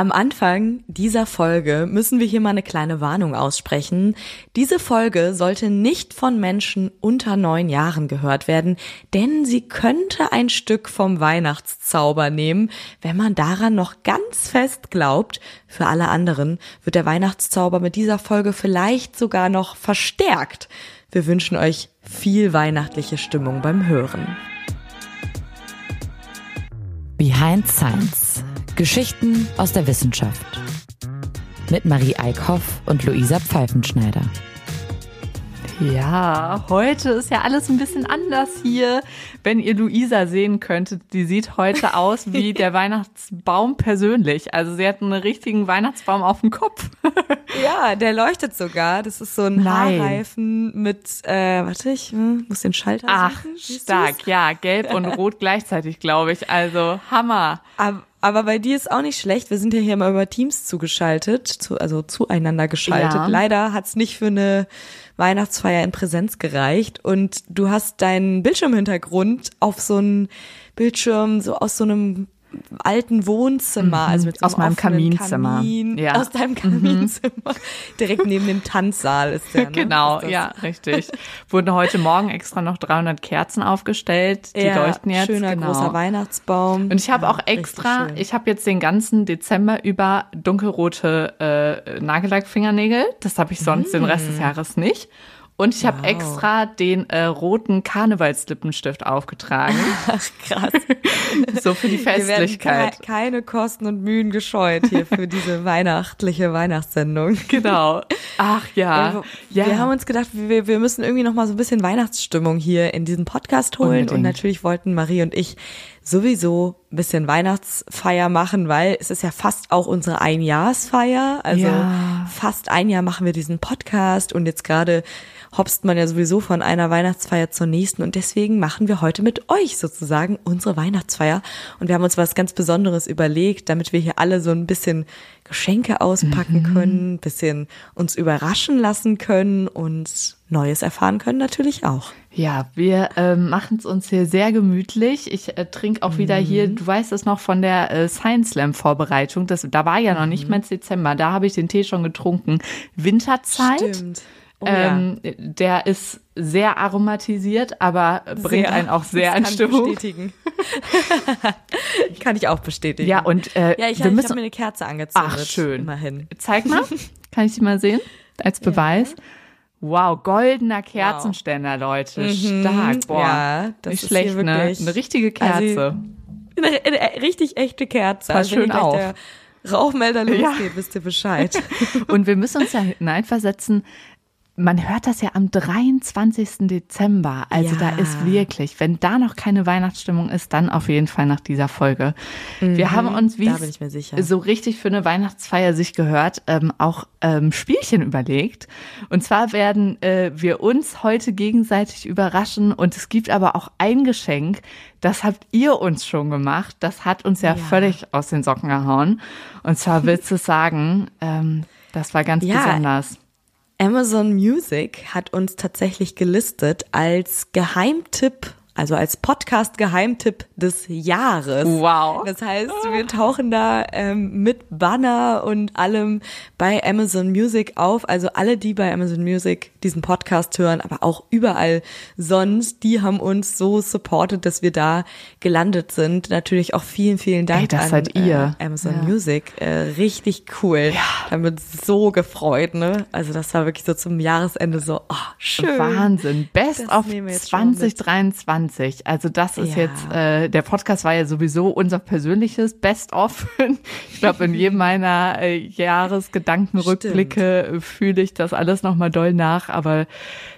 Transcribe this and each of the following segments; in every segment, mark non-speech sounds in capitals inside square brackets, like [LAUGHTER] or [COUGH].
Am Anfang dieser Folge müssen wir hier mal eine kleine Warnung aussprechen. Diese Folge sollte nicht von Menschen unter neun Jahren gehört werden, denn sie könnte ein Stück vom Weihnachtszauber nehmen, wenn man daran noch ganz fest glaubt. Für alle anderen wird der Weihnachtszauber mit dieser Folge vielleicht sogar noch verstärkt. Wir wünschen euch viel weihnachtliche Stimmung beim Hören. Behind Science. Geschichten aus der Wissenschaft. Mit Marie Eickhoff und Luisa Pfeifenschneider. Ja, heute ist ja alles ein bisschen anders hier. Wenn ihr Luisa sehen könntet, die sieht heute aus wie [LAUGHS] der Weihnachtsbaum persönlich. Also sie hat einen richtigen Weihnachtsbaum auf dem Kopf. [LAUGHS] Ja, der leuchtet sogar. Das ist so ein Nein. Haarreifen mit, äh, warte, ich hm, muss den Schalter Ach, suchen. Stark. Ja, gelb und [LAUGHS] rot gleichzeitig, glaube ich. Also Hammer. Aber, aber bei dir ist auch nicht schlecht. Wir sind ja hier mal über Teams zugeschaltet, zu, also zueinander geschaltet. Ja. Leider hat's nicht für eine Weihnachtsfeier in Präsenz gereicht. Und du hast deinen Bildschirmhintergrund auf so einen Bildschirm, so aus so einem alten Wohnzimmer, also mit so Aus einem meinem Kaminzimmer. Kamin, Ja. Mhm. aus deinem Kaminzimmer, direkt neben dem Tanzsaal ist der. Ne? [LAUGHS] Genau, Ist ja, richtig. Wurden heute Morgen extra noch 300 Kerzen aufgestellt. Die ja, leuchten jetzt. Schöner genau. großer Weihnachtsbaum. Und ich habe Ja, auch extra, ich habe jetzt den ganzen Dezember über dunkelrote äh, Nagellackfingernägel. Das habe ich sonst den Rest des Jahres nicht. Und ich habe. Wow. extra den äh, roten Karnevalslippenstift aufgetragen. [LAUGHS] Ach, krass. [LAUGHS] so für die Wir Festlichkeit. ke keine Kosten und Mühen gescheut hier für diese [LAUGHS] weihnachtliche Weihnachtssendung. Genau. Ach ja. Wir, ja. wir haben uns gedacht, wir, wir müssen irgendwie noch mal so ein bisschen Weihnachtsstimmung hier in diesen Podcast holen. Unbedingt. Und natürlich wollten Marie und ich sowieso ein bisschen Weihnachtsfeier machen, weil es ist ja fast auch unsere Einjahrsfeier. Also Ja. fast ein Jahr machen wir diesen Podcast und jetzt gerade hopst man ja sowieso von einer Weihnachtsfeier zur nächsten und deswegen machen wir heute mit euch sozusagen unsere Weihnachtsfeier und wir haben uns was ganz Besonderes überlegt, damit wir hier alle so ein bisschen Geschenke auspacken können, ein bisschen uns überraschen lassen können und Neues erfahren können natürlich auch. Ja, wir äh, machen es uns hier sehr gemütlich. Ich äh, trinke auch wieder hier, Mhm. du weißt es noch von der äh, Science Slam Vorbereitung. Das, da war ja noch nicht Mhm. mal Dezember, da habe ich den Tee schon getrunken. Winterzeit. Oh, ja. ähm, Der ist sehr aromatisiert, aber bringt Sehr. einen auch sehr Das in kann ich Stimmung. bestätigen. [LAUGHS] kann ich auch bestätigen. Ja, und äh, ja, ich, wir ich müssen. habe mir eine Kerze angezündet. Ach, schön. Immerhin. Zeig mal, [LAUGHS] kann ich sie mal sehen als Beweis? Wow, goldener Kerzenständer, Leute. Stark, boah. Mhm. Ja, das Nicht ist schlecht, hier ne? Eine richtige Kerze. Also, Eine, eine richtig echte Kerze. Also schön auf. der Rauchmelder Ja. losgeht, wisst ihr Bescheid. [LAUGHS] Und wir müssen uns ja hineinversetzen. Man hört das ja am 23. Dezember. Also Ja. da ist wirklich, wenn da noch keine Weihnachtsstimmung ist, dann auf jeden Fall nach dieser Folge. Wir haben uns, wie Mhm. so richtig für eine Weihnachtsfeier sich gehört, ähm, auch ähm, Spielchen überlegt. Und zwar werden äh, wir uns heute gegenseitig überraschen. Und es gibt aber auch ein Geschenk, das habt ihr uns schon gemacht. Das hat uns ja, Ja. völlig aus den Socken gehauen. Und zwar willst du [LAUGHS] sagen, ähm, das war ganz Ja. besonders. Amazon Music hat uns tatsächlich gelistet als Geheimtipp, also als Podcast-Geheimtipp des Jahres. Wow. Das heißt, wir tauchen da ähm, mit Banner und allem bei Amazon Music auf. Also alle, die bei Amazon Music diesen Podcast hören, aber auch überall sonst, die haben uns so supported, dass wir da gelandet sind. Natürlich auch vielen, vielen Dank Ey, das an seid ihr. Äh, Amazon Ja. Music. Äh, richtig cool. Ja. Damit so gefreut, ne? Also das war wirklich so zum Jahresende so, oh, schön. Wahnsinn. Best Das of nehmen wir jetzt schon mit. 2023. Also das ist Ja. jetzt, äh, der Podcast war ja sowieso unser persönliches Best of. [LAUGHS] Ich glaube, in jedem meiner äh, Jahresgedankenrückblicke fühle ich das alles nochmal doll nach. Aber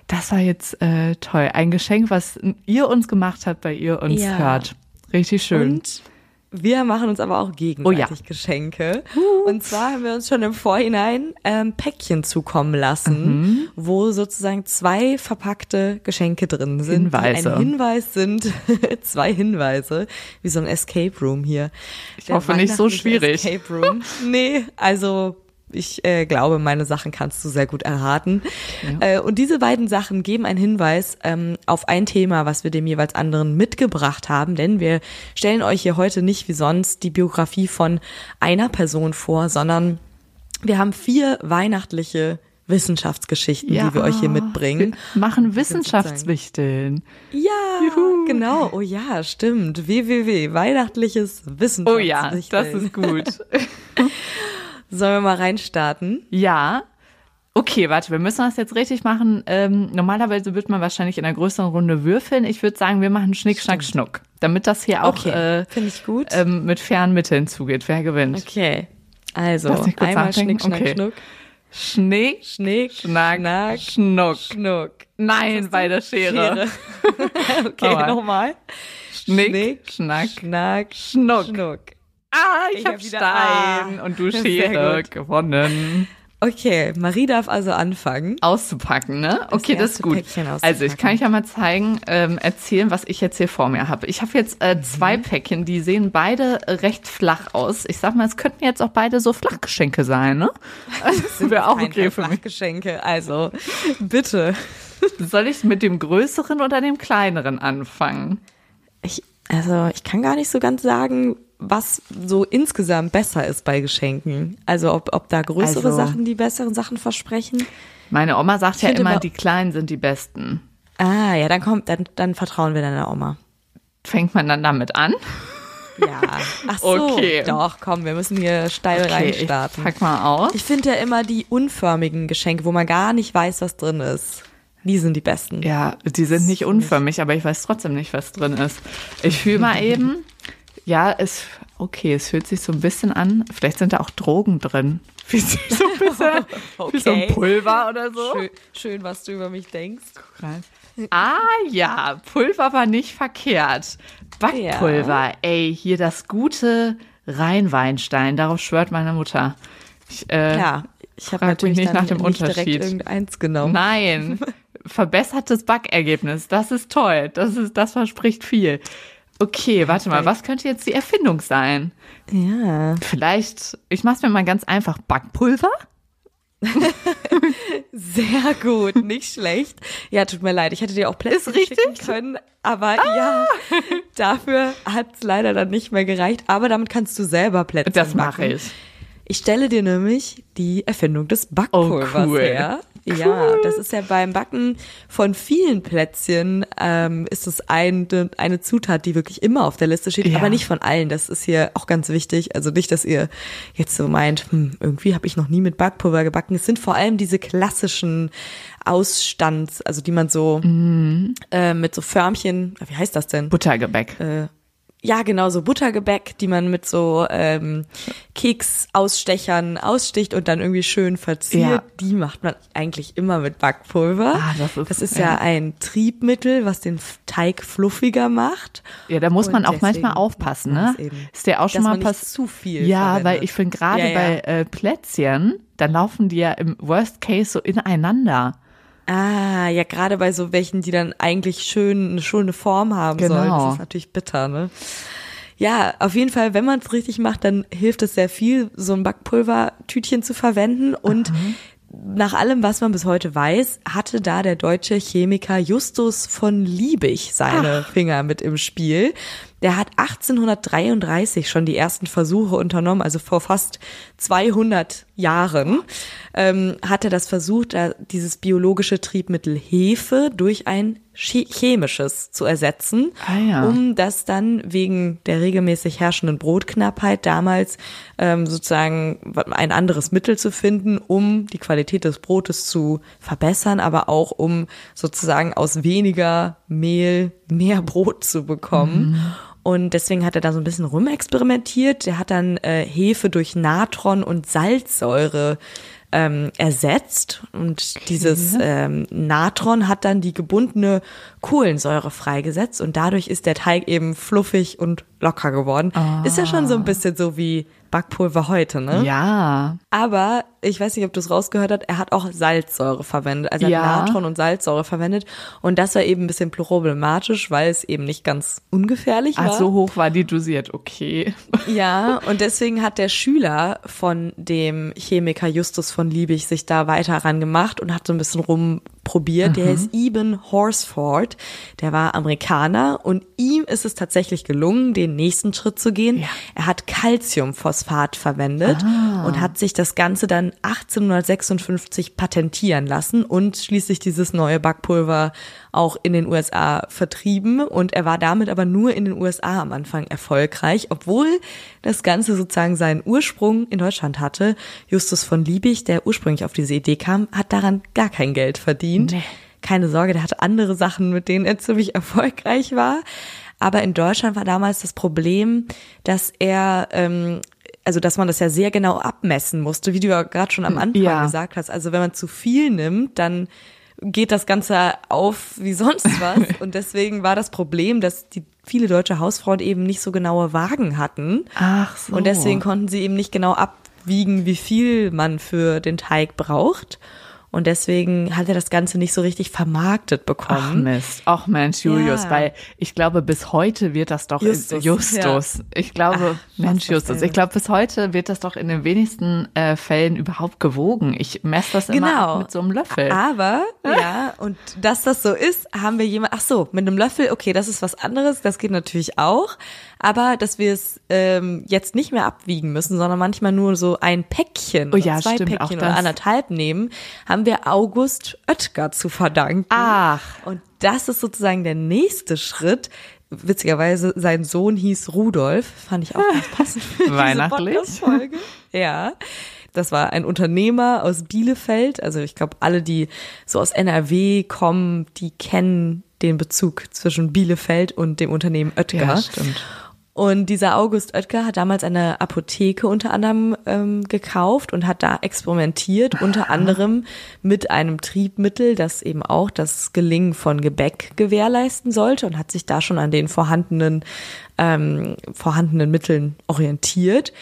das war jetzt äh, toll. Ein Geschenk, was ihr uns gemacht habt, weil ihr uns Ja. hört. Richtig schön. Und wir machen uns aber auch gegenseitig Oh ja. Geschenke. Und zwar haben wir uns schon im Vorhinein ähm, Päckchen zukommen lassen, Mhm. wo sozusagen zwei verpackte Geschenke drin sind. Hinweise. Ein Hinweis sind, [LAUGHS] zwei Hinweise, wie so ein Escape Room hier. Ich hoffe nicht so schwierig. Escape Room. Nee, also ich äh, glaube, meine Sachen kannst du sehr gut erraten. Ja. Äh, und diese beiden Sachen geben einen Hinweis ähm, auf ein Thema, was wir dem jeweils anderen mitgebracht haben, denn wir stellen euch hier heute nicht wie sonst die Biografie von einer Person vor, sondern wir haben vier weihnachtliche Wissenschaftsgeschichten, ja, die wir euch hier mitbringen. Wir machen Wissenschaftswichteln. Ja, Juhu. genau. Oh ja, stimmt. www. Weihnachtliches Wissenschaftswichteln. Oh ja, das ist gut. [LAUGHS] Sollen wir mal reinstarten? Ja. Okay, warte, wir müssen das jetzt richtig machen. Ähm, normalerweise wird man wahrscheinlich in einer größeren Runde würfeln. Ich würde sagen, wir machen Schnick, Schnack, Schnuck. Damit das hier auch okay. äh, ich gut. Ähm, mit fairen Mitteln zugeht. Wer gewinnt? Okay. Also, einmal Schnick, Schnack, okay. Schnuck. Schnick, Schnick, Schnack, Schnack Schnuck. Schnuck. Nein, bei der Schere. Schere. [LAUGHS] [LAUGHS] okay, nochmal. Schnick, Schnick, Schnack, Schnack, Schnuck. Schnuck. Ah, ich, ich hab, hab Stein ah, und du [LAUGHS] Schere gewonnen. Okay, Marie darf also anfangen. Auszupacken, ne? Okay, das, das ist gut. Also ich kann euch ja mal zeigen, ähm, erzählen, was ich jetzt hier vor mir habe. Ich habe jetzt äh, zwei mhm. Päckchen, die sehen beide recht flach aus. Ich sag mal, es könnten jetzt auch beide so Flachgeschenke sein, ne? [LAUGHS] Das [LAUGHS] wäre auch okay für mich. Flachgeschenke, also bitte. Soll ich mit dem größeren oder dem kleineren anfangen? Ich, also ich kann gar nicht so ganz sagen, was so insgesamt besser ist bei Geschenken. Also ob, ob da größere also, Sachen die besseren Sachen versprechen. Meine Oma sagt ja immer, die Kleinen sind die besten. Ah, ja, dann kommt, dann, dann vertrauen wir deiner Oma. Fängt man dann damit an? Ja. Ach so. Okay. Doch, komm, wir müssen hier steil okay, reinstarten. Ich pack mal aus. Ich finde ja immer die unförmigen Geschenke, wo man gar nicht weiß, was drin ist. Die sind die besten. Ja, die sind nicht unförmig, aber ich weiß trotzdem nicht, was drin ist. Ich fühle mal [LAUGHS] eben. Ja, es, okay, es fühlt sich so ein bisschen an. Vielleicht sind da auch Drogen drin. [LAUGHS] Wie so ein bisschen, okay. wie so ein Pulver oder so. Schön, schön, was du über mich denkst. Ah ja, Pulver war nicht verkehrt. Backpulver, ja. ey, hier das gute Rheinweinstein, darauf schwört meine Mutter. Ich, äh, ja, ich habe natürlich nicht nach dem nicht Unterschied. Direkt irgendeins genommen. Nein, [LAUGHS] verbessertes Backergebnis, das ist toll, das ist, das verspricht viel. Okay, warte mal, was könnte jetzt die Erfindung sein? Ja. Vielleicht, ich mach's mir mal ganz einfach, Backpulver? [LAUGHS] Sehr gut, nicht schlecht. Ja, tut mir leid, ich hätte dir auch Plätzchen schicken können, aber ah. ja, dafür hat's leider dann nicht mehr gereicht. Aber damit kannst du selber Plätzchen Das mache ich. Ich stelle dir nämlich die Erfindung des Backpulvers oh, cool. her. Ja, das ist ja beim Backen von vielen Plätzchen ähm, ist es ein, eine Zutat, die wirklich immer auf der Liste steht, ja. aber nicht von allen. Das ist hier auch ganz wichtig. Also nicht, dass ihr jetzt so meint, hm, irgendwie habe ich noch nie mit Backpulver gebacken. Es sind vor allem diese klassischen Ausstands, also die man so mhm. äh, mit so Förmchen, wie heißt das denn? Buttergebäck. Äh, ja, genau, so Buttergebäck, die man mit so ähm, Keksausstechern aussticht und dann irgendwie schön verziert. Ja. Die macht man eigentlich immer mit Backpulver. Ah, das ist, das ist ja. ja. ein Triebmittel, was den Teig fluffiger macht. Ja, da muss und man auch manchmal aufpassen, ne? Ist der auch schon mal passiert? zu viel. Ja, verwendet. weil ich finde gerade ja, bei äh, Plätzchen, da laufen die ja im Worst Case so ineinander. Ah, ja, gerade bei so welchen, die dann eigentlich schön eine schöne Form haben genau. sollen. Das ist natürlich bitter, ne? Ja, auf jeden Fall, wenn man es richtig macht, dann hilft es sehr viel, so ein Backpulvertütchen zu verwenden. Und Aha. nach allem, was man bis heute weiß, hatte da der deutsche Chemiker Justus von Liebig seine Ach. Finger mit im Spiel. Der hat 1833 schon die ersten Versuche unternommen, also vor fast 200 Jahren ähm, hat er das versucht, dieses biologische Triebmittel Hefe durch ein chemisches zu ersetzen, ah, ja. um das dann wegen der regelmäßig herrschenden Brotknappheit damals ähm, sozusagen ein anderes Mittel zu finden, um die Qualität des Brotes zu verbessern, aber auch um sozusagen aus weniger Mehl mehr Brot zu bekommen. Mhm. Und deswegen hat er da so ein bisschen rumexperimentiert. Der hat dann äh, Hefe durch Natron und Salzsäure ähm, ersetzt und okay. dieses ähm, Natron hat dann die gebundene Kohlensäure freigesetzt und dadurch ist der Teig eben fluffig und locker geworden. Ah. Ist ja schon so ein bisschen so wie Backpulver heute, ne? Ja. Aber ich weiß nicht, ob du es rausgehört hast, er hat auch Salzsäure verwendet. Also Ja. Natron und Salzsäure verwendet. Und das war eben ein bisschen problematisch, weil es eben nicht ganz ungefährlich war. Ach, so hoch war die dosiert, okay. [LAUGHS] Ja, und deswegen hat der Schüler von dem Chemiker Justus von Liebig sich da weiter ran gemacht und hat so ein bisschen rumprobiert. Der ist Eben Horsford, der war Amerikaner und ihm ist es tatsächlich gelungen, den nächsten Schritt zu gehen. Ja. Er hat Calciumphosphat verwendet und hat sich das Ganze dann 1856 patentieren lassen und schließlich dieses neue Backpulver auch in den USA vertrieben und er war damit aber nur in den USA am Anfang erfolgreich, obwohl das Ganze sozusagen seinen Ursprung in Deutschland hatte. Justus von Liebig, der ursprünglich auf diese Idee kam, hat daran gar kein Geld verdient. Nee. Keine Sorge, der hatte andere Sachen, mit denen er ziemlich [LAUGHS] erfolgreich war. Aber in Deutschland war damals das Problem, dass er ähm, also dass man das ja sehr genau abmessen musste, wie du ja gerade schon am Anfang Ja. gesagt hast. Also wenn man zu viel nimmt, dann geht das Ganze auf wie sonst [LAUGHS] was. Und deswegen war das Problem, dass die viele deutsche Hausfrauen eben nicht so genaue Wagen hatten. Ach so. Und deswegen konnten sie eben nicht genau abwiegen, wie viel man für den Teig braucht. Und deswegen hat er das Ganze nicht so richtig vermarktet Ach bekommen. Mist, ach Mensch, Julius, Ja. weil ich glaube, bis heute wird das doch Justus, in, Justus. Ich glaube, Ach, Mensch, Justus, ich glaube, bis heute wird das doch in den wenigsten äh, Fällen überhaupt gewogen. Ich messe das immer Genau. mit so einem Löffel. Aber, [LAUGHS] ja, und dass das so ist, haben wir jemand, ach so, mit einem Löffel, okay, das ist was anderes, das geht natürlich auch. Aber dass wir es ähm, jetzt nicht mehr abwiegen müssen, sondern manchmal nur so ein Päckchen Oh ja, oder zwei stimmt, Päckchen oder anderthalb nehmen, haben wir August Oetker zu verdanken. Ach. Und das ist sozusagen der nächste Schritt. Witzigerweise, sein Sohn hieß Rudolf, fand ich auch ganz [LAUGHS] passend für Weihnachtlich. Podcast-Folge. Ja. Das war ein Unternehmer aus Bielefeld. Also ich glaube, alle, die so aus NRW kommen, die kennen den Bezug zwischen Bielefeld und dem Unternehmen Oetker. Ja, stimmt. Und dieser August Oetker hat damals eine Apotheke unter anderem ähm, gekauft und hat da experimentiert, unter anderem mit einem Triebmittel, das eben auch das Gelingen von Gebäck gewährleisten sollte und hat sich da schon an den vorhandenen, ähm, vorhandenen Mitteln orientiert.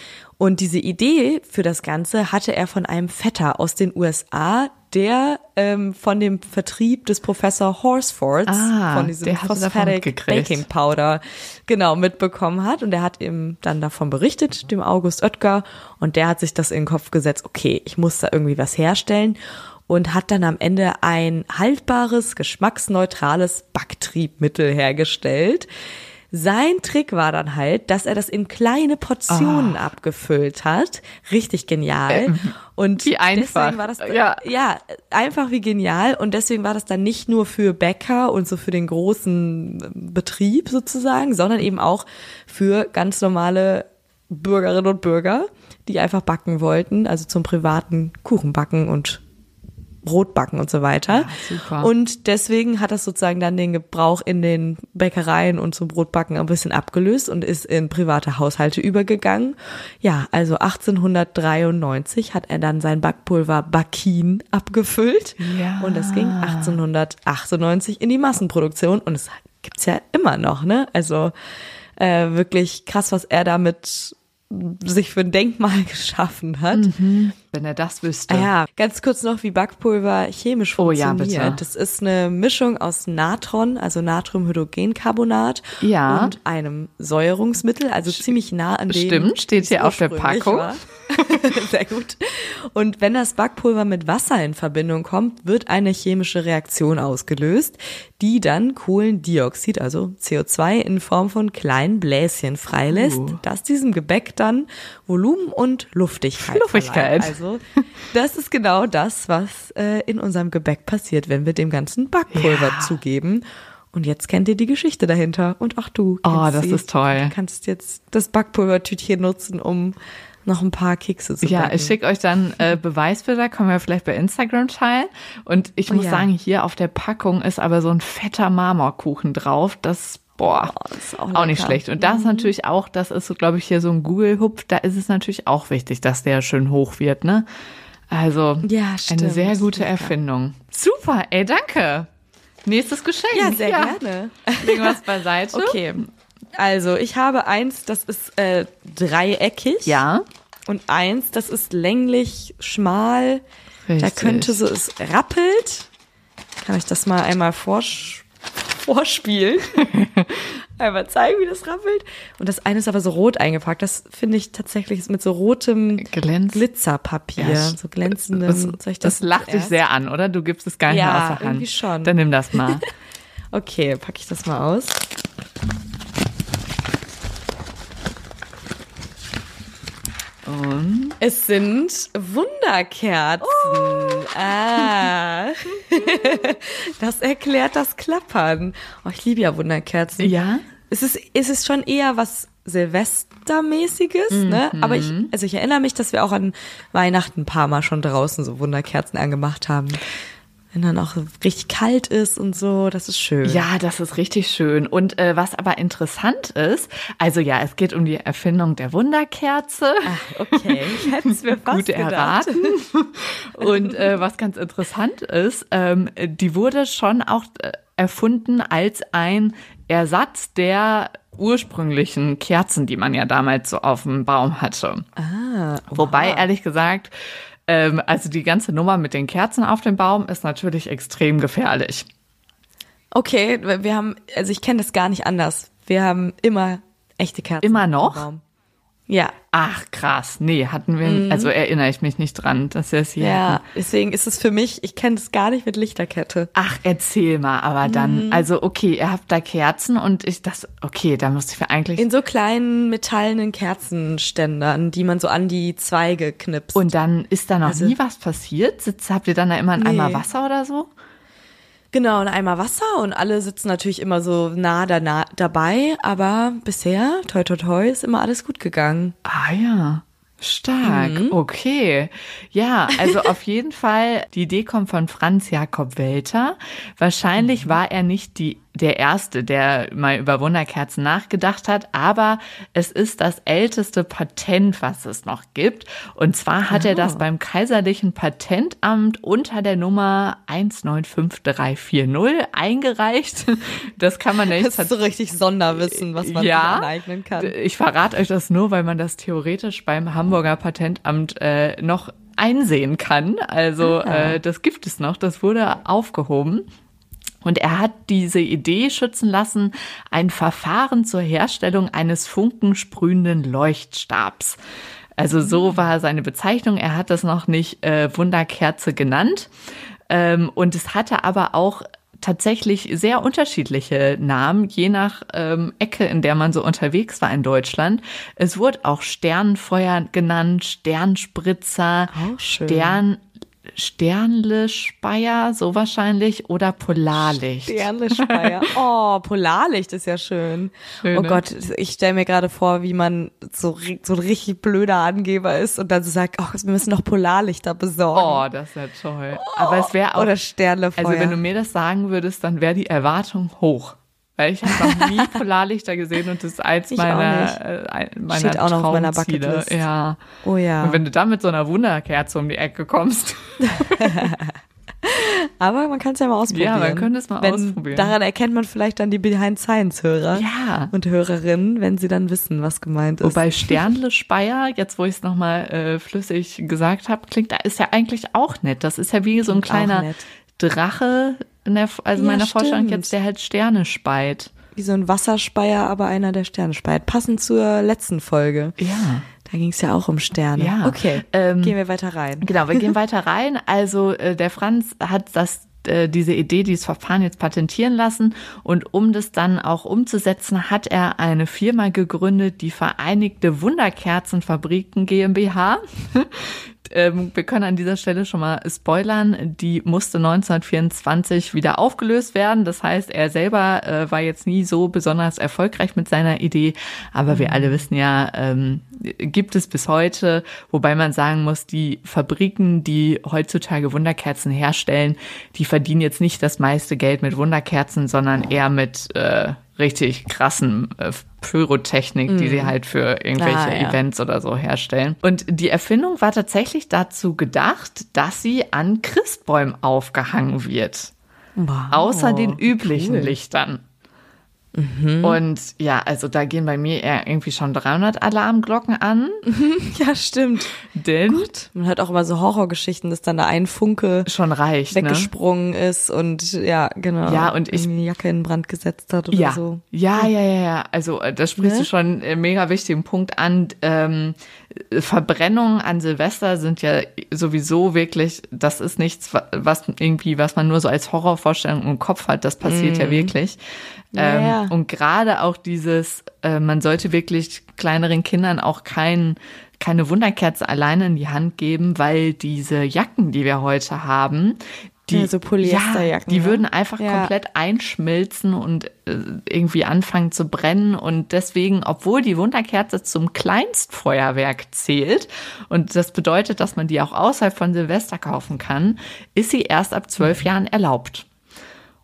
Und diese Idee für das Ganze hatte er von einem Vetter aus den USA, der ähm, von dem Vertrieb des Professor Horsfords, Ah, von diesem Phosphatic. Baking Powder genau mitbekommen hat und er hat ihm dann davon berichtet, dem August Oetker und der hat sich das in den Kopf gesetzt, okay, ich muss da irgendwie was herstellen und hat dann am Ende ein haltbares, geschmacksneutrales Backtriebmittel hergestellt. Sein Trick war dann halt, dass er das in kleine Portionen abgefüllt hat. Richtig genial. Und Ah. wie einfach. deswegen war das Ja. ja, einfach wie genial. Und deswegen war das dann nicht nur für Bäcker und so für den großen Betrieb sozusagen, sondern eben auch für ganz normale Bürgerinnen und Bürger, die einfach backen wollten, also zum privaten Kuchenbacken und Brotbacken und so weiter. Ja, super. Und deswegen hat das sozusagen dann den Gebrauch in den Bäckereien und zum Brotbacken ein bisschen abgelöst und ist in private Haushalte übergegangen. Ja, also 1893 hat er dann sein Backpulver Bakin abgefüllt. Ja. Und das ging 1898 in die Massenproduktion und es gibt's ja immer noch, ne? Also äh, wirklich krass, was er damit sich für ein Denkmal [LAUGHS] geschaffen hat. Wenn er das wüsste. Ah ja, ganz kurz noch, wie Backpulver chemisch Oh ja, funktioniert. bitte. Das ist eine Mischung aus Natron, also Natriumhydrogencarbonat Ja. und einem Säuerungsmittel, also ziemlich nah an dem. Stimmt, steht hier auf der Packung. [LAUGHS] Sehr gut. Und wenn das Backpulver mit Wasser in Verbindung kommt, wird eine chemische Reaktion ausgelöst, die dann Kohlendioxid, also CO2 in Form von kleinen Bläschen freilässt, Uh. das diesem Gebäck dann Volumen und Luftigkeit Fluffigkeit. verleiht. Also das ist genau das, was äh, in unserem Gebäck passiert, wenn wir dem ganzen Backpulver Ja. zugeben. Und jetzt kennt ihr die Geschichte dahinter. Und auch du. Oh, das sie. ist toll. Du kannst jetzt das Backpulvertütchen nutzen, um noch ein paar Kekse zu Ja, backen. ich schicke euch dann äh, [LAUGHS] Beweisbilder, können wir vielleicht bei Instagram teilen. Und ich Oh muss ja. sagen, hier auf der Packung ist aber so ein fetter Marmorkuchen drauf. Das, boah, Oh, das ist auch auch nicht. Mhm. schlecht. Und das ist natürlich auch, das ist so, glaube ich, hier so ein Google-Hupf, da ist es natürlich auch wichtig, dass der schön hoch wird, ne? Also, Ja, eine sehr gute. Erfindung. Super, ey, danke. Nächstes Geschenk. Ja, sehr gerne. Legen wir es beiseite. [LAUGHS] Okay. Also, ich habe eins, das ist äh, dreieckig. Ja. Und eins, das ist länglich, schmal. Da Richtig. könnte so, es rappelt. Kann ich das mal einmal vorsch vorspielen? [LAUGHS] einmal zeigen, wie das rappelt. Und das eine ist aber so rot eingepackt. Das finde ich tatsächlich mit so rotem Glänz- Glitzerpapier, Ja, so glänzendem. Das, ich das, lacht dich zuerst? sehr an, oder? Du gibst es gar nicht Ja, mehr aus der Hand. irgendwie schon. Dann nimm das mal. [LAUGHS] Okay, packe ich das mal aus. Und Es sind Wunderkerzen. Ah. [LAUGHS] das erklärt das Klappern. Oh, ich liebe ja Wunderkerzen. Ja? Es ist, es ist schon eher was Silvestermäßiges, ne? Aber ich, also ich erinnere mich, dass wir auch an Weihnachten ein paar Mal schon draußen so Wunderkerzen angemacht haben. Wenn dann auch richtig kalt ist und so, das ist schön. Ja, das ist richtig schön. Und äh, was aber interessant ist, also ja, es geht um die Erfindung der Wunderkerze. Okay, [LAUGHS] ich hätte es mir fast Gut gedacht. erraten. Und äh, was ganz interessant ist, ähm, die wurde schon auch äh, erfunden als ein Ersatz der ursprünglichen Kerzen, die man ja damals so auf dem Baum hatte. Ah, Wobei, oha. ehrlich gesagt, ähm, also die ganze Nummer mit den Kerzen auf dem Baum ist natürlich extrem gefährlich. Okay, wir haben, also ich kenne das gar nicht anders. Wir haben immer echte Kerzen. Immer im noch? Raum. Ja, Ach, krass. Nee, hatten wir, also erinnere ich mich nicht dran, dass wir es hier Mhm. ja. hatten. Deswegen ist es für mich, ich kenne das gar nicht mit Lichterkette. Ach, erzähl mal, aber dann, Mhm. also okay, ihr habt da Kerzen und ich das, okay, da musste ich mir eigentlich. In so kleinen metallenen Kerzenständern, die man so an die Zweige knipst. und dann ist da noch Also- nie was passiert? Sitzt, habt ihr dann da immer einen Nee. Eimer Wasser oder so? Genau, ein Eimer Wasser und alle sitzen natürlich immer so nah, da, nah dabei, aber bisher, toi toi toi, ist immer alles gut gegangen. Ah ja. Stark, Mhm. okay. Ja, also [LAUGHS] auf jeden Fall, die Idee kommt von Franz Jakob Welter. Wahrscheinlich Mhm. war er nicht die, der Erste, der mal über Wunderkerzen nachgedacht hat, aber es ist das älteste Patent, was es noch gibt. Und zwar hat er Ah. das beim Kaiserlichen Patentamt unter der Nummer 195340 eingereicht. [LAUGHS] Das kann man nicht Das ist so richtig Sonderwissen, was man sich aneignen kann. ich verrate euch das nur, weil man das theoretisch beim Hamburger Patentamt äh, noch einsehen kann. Also Ah. äh, das gibt es noch, das wurde aufgehoben. Und er hat diese Idee schützen lassen, ein Verfahren zur Herstellung eines funkensprühenden Leuchtstabs. Also so war seine Bezeichnung. Er hat das noch nicht äh, Wunderkerze genannt. Ähm, und es hatte aber auch tatsächlich sehr unterschiedliche Namen, je nach ähm, Ecke, in der man so unterwegs war in Deutschland. Es wurde auch Sternenfeuer genannt, Sternspritzer, schön. Stern, Sternlespeier, so wahrscheinlich, oder Polarlicht. Sternlichtspeier. [LAUGHS] Oh, Polarlicht ist ja schön. Schön, oh? Gott, ich stelle mir gerade vor, wie man so, so ein richtig blöder Angeber ist und dann so sagt, oh, wir müssen noch Polarlichter besorgen. Oh, das wäre toll. Aber es wäre auch, Oder Sternlefeuer. also wenn du mir das sagen würdest, dann wäre die Erwartung hoch. Weil ich habe noch nie [LAUGHS] Polarlichter gesehen und das ist eins Ich meiner, äh, meiner Steht auch noch auf meiner. Bucketlist. Ja. oh ja. Und wenn du dann mit so einer Wunderkerze um die Ecke kommst. [LAUGHS] Aber man kann es ja mal ausprobieren. Ja, man könnte es mal wenn, ausprobieren. Daran erkennt man vielleicht dann die Behind-Science-Hörer Ja. und Hörerinnen, wenn sie dann wissen, was gemeint ist. Wobei Sternlespeier, jetzt wo ich es nochmal äh, flüssig gesagt habe, klingt, da ist ja eigentlich auch nett. Das ist ja wie so ein Klingt kleiner. Drache, in der, also Ja, meiner Vorstellung stimmt. jetzt, der halt Sterne speit. Wie so ein Wasserspeier, aber einer, der Sterne speit. Passend zur letzten Folge. Ja. Da ging es ja auch um Sterne. Ja. Okay, Ähm, gehen wir weiter rein. Genau, wir gehen [LAUGHS] weiter rein. Also äh, der Franz hat das äh, diese Idee, dieses Verfahren jetzt patentieren lassen und um das dann auch umzusetzen, hat er eine Firma gegründet, die Vereinigte Wunderkerzenfabriken GmbH. [LAUGHS] Ähm, wir können an dieser Stelle schon mal spoilern, die musste 1924 wieder aufgelöst werden. Das heißt, er selber äh, war jetzt nie so besonders erfolgreich mit seiner Idee, aber wir alle wissen ja, ähm, gibt es bis heute, wobei man sagen muss, die Fabriken, die heutzutage Wunderkerzen herstellen, die verdienen jetzt nicht das meiste Geld mit Wunderkerzen, sondern eher mit äh, richtig krassen äh, Pyrotechnik, die sie halt für irgendwelche Ah, ja. Events oder so herstellen. Und die Erfindung war tatsächlich dazu gedacht, dass sie an Christbäumen aufgehangen wird. Wow, Außer den üblichen cool. Lichtern. Mhm. Und ja, also da gehen bei mir eher irgendwie schon 300 Alarmglocken an. [LAUGHS] ja, stimmt. Denn Gut. man hört auch immer so Horrorgeschichten, dass dann da ein Funke schon reicht, ne? weggesprungen ne? ist und ja, genau. Ja, und ich die Jacke in Brand gesetzt hat oder ja. so. Ja, ja, ja, ja. Also äh, da sprichst ne? du schon einen mega wichtigen Punkt an. Ähm, Verbrennungen an Silvester sind ja sowieso wirklich, das ist nichts, was irgendwie, was man nur so als Horrorvorstellung im Kopf hat. Das passiert mm. ja mhm. Wirklich. Ähm, ja. Und gerade auch dieses, äh, man sollte wirklich kleineren Kindern auch kein, keine Wunderkerze alleine in die Hand geben, weil diese Jacken, die wir heute haben, die, ja, so Polyesterjacken. Ja, die würden einfach ja. komplett einschmilzen und äh, irgendwie anfangen zu brennen. Und deswegen, obwohl die Wunderkerze zum Kleinstfeuerwerk zählt, und das bedeutet, dass man die auch außerhalb von Silvester kaufen kann, ist sie erst ab zwölf Jahren erlaubt.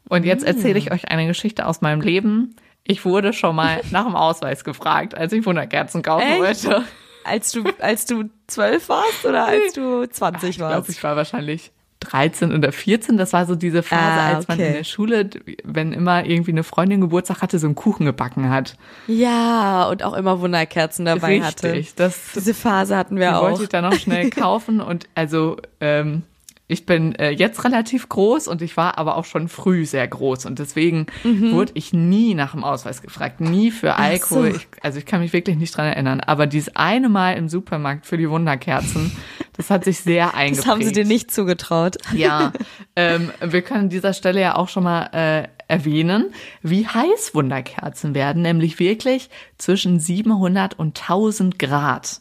Und jetzt mm. erzähle ich euch eine Geschichte aus meinem Leben. Ich wurde schon mal [LAUGHS] nach dem Ausweis gefragt, als ich Wunderkerzen kaufen Echt? wollte. Als du, als du zwölf warst oder als du 20 warst? Ich glaube, ich war wahrscheinlich 13 oder 14. Das war so diese Phase, ah, als man in der Schule, wenn immer irgendwie eine Freundin Geburtstag hatte, so einen Kuchen gebacken hat. Ja, und auch immer Wunderkerzen dabei Richtig, hatte. Das, Diese Phase hatten wir die auch. wollte ich dann noch schnell [LAUGHS] kaufen und also ähm, ich bin äh, jetzt relativ groß und ich war aber auch schon früh sehr groß und deswegen mhm. wurde ich nie nach dem Ausweis gefragt, nie für Alkohol. So. Ich, also ich kann mich wirklich nicht dran erinnern. Aber dieses eine Mal im Supermarkt für die Wunderkerzen, das hat sich sehr eingeprägt. [LAUGHS] Das haben sie dir nicht zugetraut. Ja, [LAUGHS] ähm, wir können an dieser Stelle ja auch schon mal äh, erwähnen, wie heiß Wunderkerzen werden, nämlich wirklich zwischen 700 und 1000 Grad.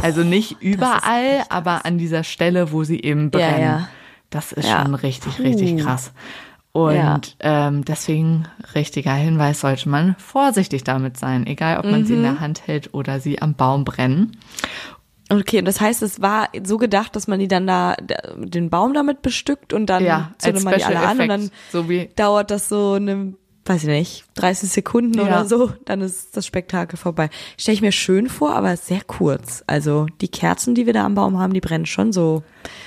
Also nicht überall, aber an dieser Stelle, wo sie eben brennen. Ja, ja. Das ist ja. schon richtig, richtig krass. Und ähm, deswegen, richtiger Hinweis, sollte man vorsichtig damit sein, egal ob man mhm. sie in der mhm. Hand hält oder sie am Baum brennen. Okay, und das heißt, es war so gedacht, dass man die dann da den Baum damit bestückt und dann ja, zündet man die alle an und dann so dauert das so eine weiß ich nicht, 30 Sekunden ja. oder so, dann ist das Spektakel vorbei. Stelle ich mir schön vor, aber sehr kurz. Also die Kerzen, die wir da am Baum haben, die brennen schon so.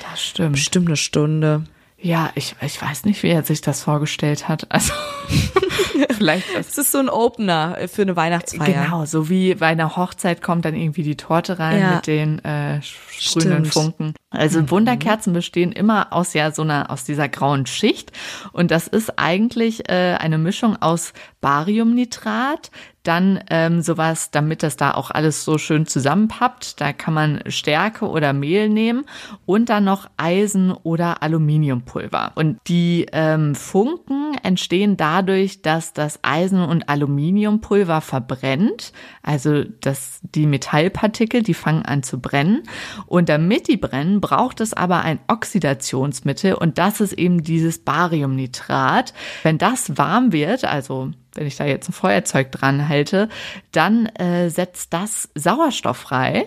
Das stimmt. Bestimmt eine Stunde. Ja, ich, ich weiß nicht, wie er sich das vorgestellt hat. Also [LAUGHS] vielleicht. Das ist so ein Opener für eine Weihnachtsfeier. Genau, so wie bei einer Hochzeit kommt dann irgendwie die Torte rein ja. mit den äh, sprühenden Funken. Also mhm. Wunderkerzen bestehen immer aus ja so einer aus dieser grauen Schicht und das ist eigentlich äh, eine Mischung aus Bariumnitrat, dann ähm, sowas, damit das da auch alles so schön zusammenpappt. Da kann man Stärke oder Mehl nehmen und dann noch Eisen oder Aluminiumpulver. Und die ähm, Funken entstehen dadurch, dass das Eisen- und Aluminiumpulver verbrennt. Also dass die Metallpartikel, die fangen an zu brennen. Und damit die brennen, braucht es aber ein Oxidationsmittel und das ist eben dieses Bariumnitrat. Wenn das warm wird, also wenn ich da jetzt ein Feuerzeug dran halte, dann äh, setzt das Sauerstoff frei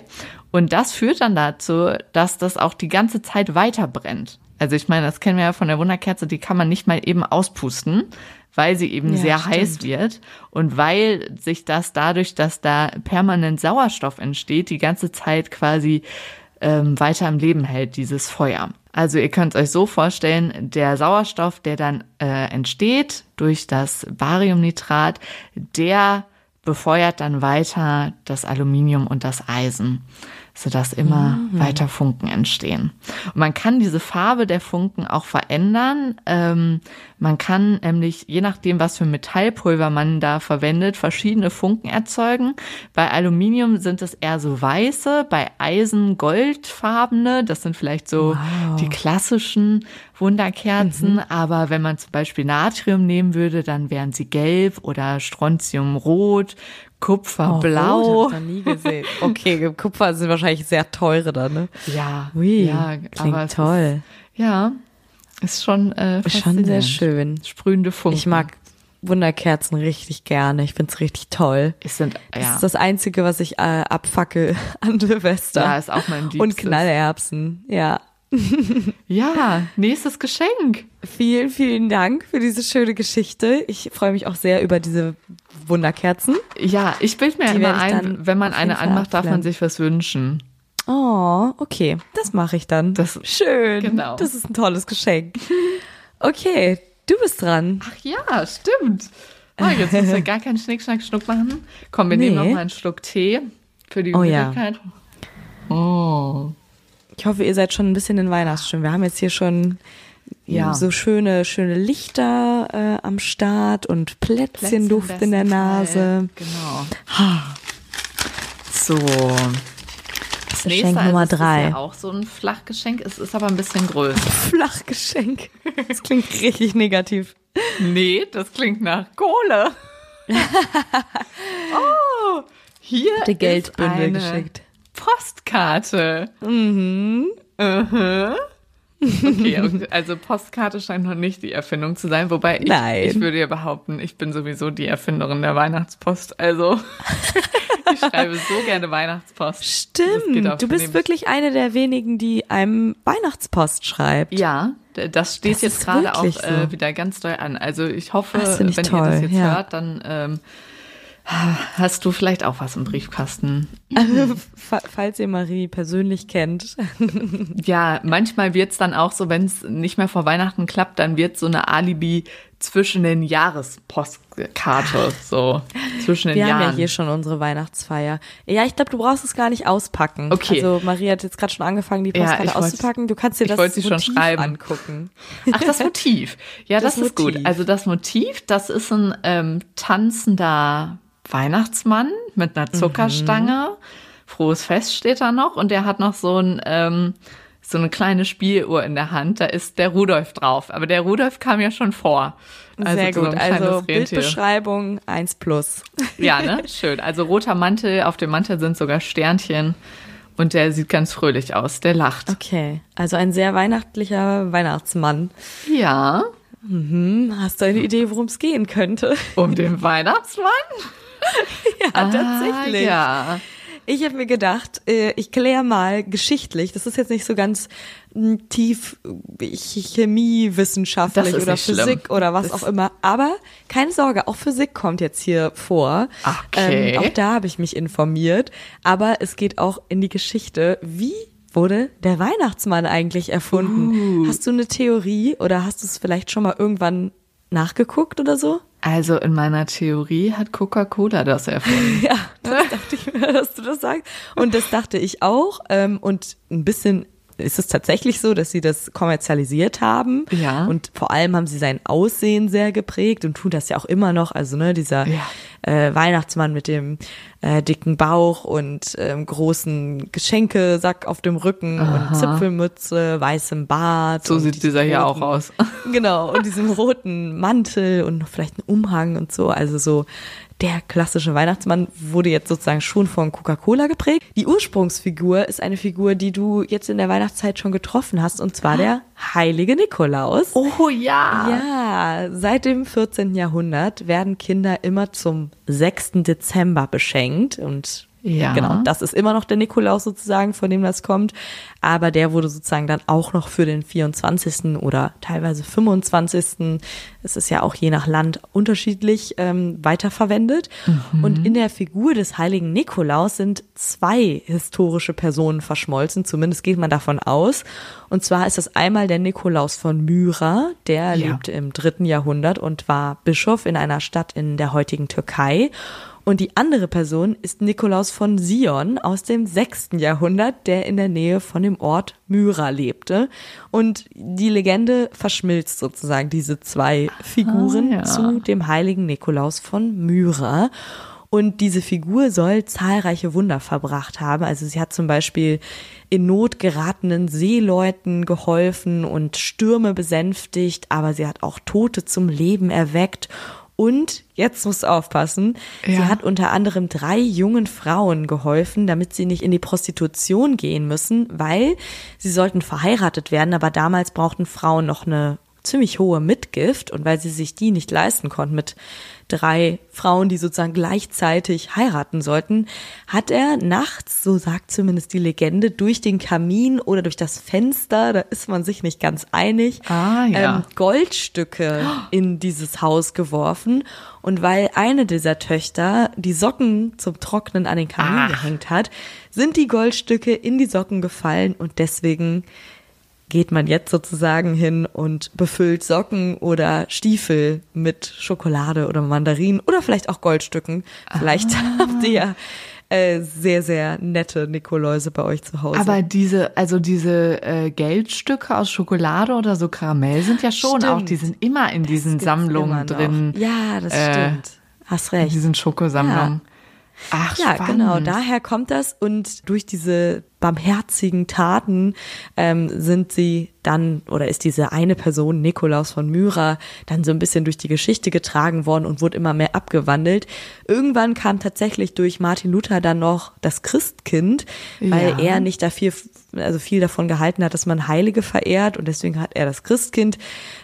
und das führt dann dazu, dass das auch die ganze Zeit weiter brennt. Also ich meine, das kennen wir ja von der Wunderkerze, die kann man nicht mal eben auspusten, weil sie eben ja, sehr stimmt. heiß wird und weil sich das dadurch, dass da permanent Sauerstoff entsteht, die ganze Zeit quasi ähm, weiter im Leben hält, dieses Feuer. Also ihr könnt euch so vorstellen, der Sauerstoff, der dann äh, entsteht durch das Bariumnitrat, der befeuert dann weiter das Aluminium und das Eisen sodass immer mhm. weiter Funken entstehen. Und man kann diese Farbe der Funken auch verändern. Ähm, man kann nämlich, je nachdem, was für Metallpulver man da verwendet, verschiedene Funken erzeugen. Bei Aluminium sind es eher so weiße, bei Eisen goldfarbene. Das sind vielleicht so wow. die klassischen Wunderkerzen. Mhm. Aber wenn man zum Beispiel Natrium nehmen würde, dann wären sie gelb oder Strontiumrot, Kupferblau. Oh, ich nie gesehen. Okay, Kupfer sind wahrscheinlich sehr teure da, ne? Ja. Ui, ja, klingt aber toll. Ist, ja, ist schon äh, ist schon sehr schön. Sprühende Funken. Ich mag Wunderkerzen richtig gerne. Ich find's richtig toll. Es sind, ja. Das ist das Einzige, was ich äh, abfacke [LAUGHS] an Silvester. Ja, ist auch mein Liebstes. Und Knallerbsen, ja. Ja, nächstes Geschenk. Vielen, vielen Dank für diese schöne Geschichte. Ich freue mich auch sehr über diese Wunderkerzen. Ja, ich bild mir immer ein, wenn man eine anmacht, darf man sich was wünschen. Oh, okay. Das mache ich dann. Das, Schön. Genau. Das ist ein tolles Geschenk. Okay, du bist dran. Ach ja, stimmt. Oh, jetzt müssen wir gar keinen Schnick, Schnack, Schnuck machen. Komm, wir Nee. nehmen noch mal einen Schluck Tee für die Oh ja. Müdigkeit. Oh. Ich hoffe, ihr seid schon ein bisschen in Weihnachtsstimmung. Wir haben jetzt hier schon Ja. so schöne, schöne Lichter äh, am Start und Plätzchenduft Plätzchen in der Nase. Fall. Genau. So. Das Geschenk nächste, Nummer also drei. Ist ja auch so ein Flachgeschenk. Es ist aber ein bisschen größer. [LAUGHS] Flachgeschenk. Das klingt richtig negativ. Nee, das klingt nach Kohle. [LAUGHS] oh, hier Die Geldbündel ist eine geschickt. Postkarte. Mhm. Okay, und- also Postkarte scheint noch nicht die Erfindung zu sein, wobei ich, ich würde ja behaupten, ich bin sowieso die Erfinderin der Weihnachtspost. Also [LAUGHS] ich schreibe so gerne Weihnachtspost. Stimmt. Du bist wirklich eine der wenigen, die einem Weihnachtspost schreibt. Ja, das steht Das jetzt gerade auch so. äh, wieder ganz doll an. Also ich hoffe, ich wenn ihr toll, das jetzt ja. hört, dann ähm, hast du vielleicht auch was im Briefkasten. [LAUGHS] Fa- Falls ihr Marie persönlich kennt. [LAUGHS] Ja, manchmal wird's dann auch so, wenn es nicht mehr vor Weihnachten klappt, dann wird so eine Alibi zwischen den Jahrespostkarte, so zwischen den Wir haben Jahren. ja hier schon unsere Weihnachtsfeier. Ja, ich glaube, du brauchst es gar nicht auspacken. Okay. Also Marie hat jetzt gerade schon angefangen, die Ja, Postkarte ich wollte- auszupacken. Du kannst dir das sie schon Motiv schreiben. angucken. Ach, das [LAUGHS] Motiv. Ja, das, Das ist gut. Motiv. Also das Motiv, das ist ein ähm, tanzender Weihnachtsmann mit einer Zuckerstange. Frohes Fest steht da noch und der hat noch so ein ähm, so eine kleine Spieluhr in der Hand. Da ist der Rudolf drauf. Aber der Rudolf kam ja schon vor. Also Sehr so gut. kleines Also. Bildbeschreibung 1 plus. Ja, ne? [LAUGHS] Schön. Also roter Mantel, auf dem Mantel sind sogar Sternchen. Und der sieht ganz fröhlich aus. Der lacht. Okay. Also ein sehr weihnachtlicher Weihnachtsmann. Ja. Hm, hast du eine Idee, worum es gehen könnte? Um den Weihnachtsmann? [LAUGHS] [LAUGHS] ja, tatsächlich. Ah, ja. Ich habe mir gedacht, äh, ich kläre mal geschichtlich, das ist jetzt nicht so ganz mh, tief äh, chemiewissenschaftlich oder nicht schlimm. Physik oder was Das- auch immer, aber keine Sorge, auch Physik kommt jetzt hier vor. Okay. Ähm, auch da habe ich mich informiert, aber es geht auch in die Geschichte, wie wurde der Weihnachtsmann eigentlich erfunden? Uh. Hast du eine Theorie oder hast du es vielleicht schon mal irgendwann nachgeguckt oder so? Also in meiner Theorie hat Coca-Cola das erfunden. [LAUGHS] Ja, das dachte ich mir, dass du das sagst. Und das dachte ich auch. Ähm, und ein bisschen ist es tatsächlich so, dass sie das kommerzialisiert haben. Ja. Und vor allem haben sie sein Aussehen sehr geprägt und tun das ja auch immer noch. Also ne, dieser Ja. äh, Weihnachtsmann mit dem äh, dicken Bauch und ähm, großen Geschenkesack auf dem Rücken und Zipfelmütze, weißem Bart. So sieht dieser hier auch aus. [LAUGHS] Genau, und diesem roten Mantel und noch vielleicht einen Umhang und so. Also so der klassische Weihnachtsmann wurde jetzt sozusagen schon von Coca-Cola geprägt. Die Ursprungsfigur ist eine Figur, die du jetzt in der Weihnachtszeit schon getroffen hast, und zwar der heilige Nikolaus. Oh ja. Ja, seit dem 14. Jahrhundert werden Kinder immer zum 6. Dezember beschenkt und Ja. genau, das ist immer noch der Nikolaus sozusagen, von dem das kommt, aber der wurde sozusagen dann auch noch für den 24. oder teilweise 25. Es ist ja auch je nach Land unterschiedlich ähm, weiterverwendet. Und in der Figur des heiligen Nikolaus sind zwei historische Personen verschmolzen, zumindest geht man davon aus. Und zwar ist das einmal der Nikolaus von Myra, der Ja. lebte im dritten Jahrhundert und war Bischof in einer Stadt in der heutigen Türkei. Und die andere Person ist Nikolaus von Sion aus dem sechsten Jahrhundert, der in der Nähe von dem Ort Myra lebte. Und die Legende verschmilzt sozusagen diese zwei Figuren ja. zu dem heiligen Nikolaus von Myra. Und diese Figur soll zahlreiche Wunder verbracht haben. Also sie hat zum Beispiel in Not geratenen Seeleuten geholfen und Stürme besänftigt, aber sie hat auch Tote zum Leben erweckt. Und jetzt musst du aufpassen, sie Ja. hat unter anderem drei jungen Frauen geholfen, damit sie nicht in die Prostitution gehen müssen, weil sie sollten verheiratet werden, aber damals brauchten Frauen noch eine ziemlich hohe Mitgift und weil sie sich die nicht leisten konnten mit drei Frauen, die sozusagen gleichzeitig heiraten sollten, hat er nachts, so sagt zumindest die Legende, durch den Kamin oder durch das Fenster, da ist man sich nicht ganz einig, Ah, ja. ähm, Goldstücke in dieses Haus geworfen. Und weil eine dieser Töchter die Socken zum Trocknen an den Kamin Ach. gehängt hat, sind die Goldstücke in die Socken gefallen und deswegen geht man jetzt sozusagen hin und befüllt Socken oder Stiefel mit Schokolade oder Mandarinen oder vielleicht auch Goldstücken. Vielleicht Ah. [LAUGHS] habt ihr ja äh, sehr, sehr nette Nikoläuse bei euch zu Hause. Aber diese, also diese äh, Geldstücke aus Schokolade oder so Karamell sind ja schon Stimmt. auch, die sind immer in diesen gibt's Sammlungen drin. Ja, das äh, stimmt. Hast In recht. diesen Schokosammlungen. Ach, Ja, spannend. genau, daher kommt das und durch diese barmherzigen Taten ähm, sind sie dann oder ist diese eine Person, Nikolaus von Myra, dann so ein bisschen durch die Geschichte getragen worden und wurde immer mehr abgewandelt. Irgendwann kam tatsächlich durch Martin Luther dann noch das Christkind, weil Ja. er nicht da viel, also viel davon gehalten hat, dass man Heilige verehrt und deswegen hat er das Christkind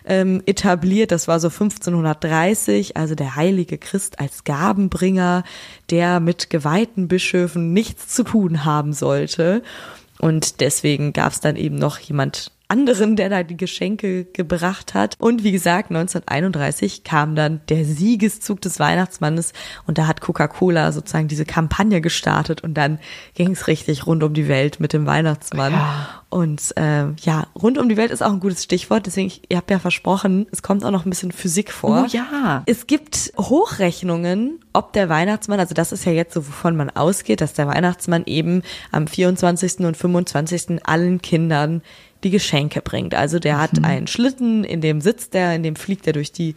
ähm, etabliert. Das war so 1530, also der heilige Christ als Gabenbringer, der mit geweihten Bischöfen nichts zu tun haben sollte. Und deswegen gab es dann eben noch jemand anderen, der da die Geschenke gebracht hat. Und wie gesagt, 1931 kam dann der Siegeszug des Weihnachtsmannes und da hat Coca-Cola sozusagen diese Kampagne gestartet und dann ging es richtig rund um die Welt mit dem Weihnachtsmann. Ja. Und äh, ja, rund um die Welt ist auch ein gutes Stichwort. Deswegen, ich, ihr habt ja versprochen, es kommt auch noch ein bisschen Physik vor. Oh ja. Es gibt Hochrechnungen, ob der Weihnachtsmann, also das ist ja jetzt so, wovon man ausgeht, dass der Weihnachtsmann eben am 24. und 25. allen Kindern die Geschenke bringt. Also der Mhm. hat einen Schlitten, in dem sitzt er, in dem fliegt er durch die,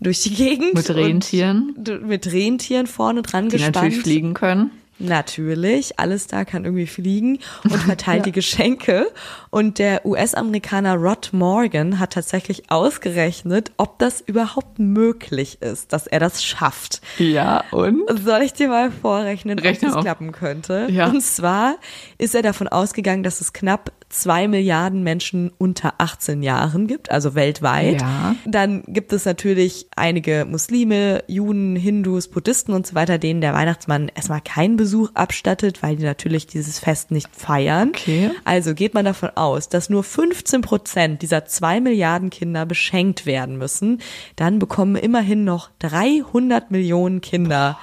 durch die Gegend. Mit Rentieren. Mit Rentieren vorne dran Die gespannt. natürlich fliegen können. Natürlich, alles da kann irgendwie fliegen und verteilt [LAUGHS] die Geschenke. Und der US-Amerikaner Rod Morgan hat tatsächlich ausgerechnet, ob das überhaupt möglich ist, dass er das schafft. Ja, und? Soll ich dir mal vorrechnen, Rechne ob das auf. klappen könnte? Ja. Und zwar ist er davon ausgegangen, dass es knapp zwei Milliarden Menschen unter 18 Jahren gibt, also weltweit. Ja. Dann gibt es natürlich einige Muslime, Juden, Hindus, Buddhisten und so weiter, denen der Weihnachtsmann erstmal keinen Besuch abstattet, weil die natürlich dieses Fest nicht feiern. Okay. Also geht man davon aus, dass nur 15 Prozent dieser zwei Milliarden Kinder beschenkt werden müssen. Dann bekommen immerhin noch 300 Millionen Kinder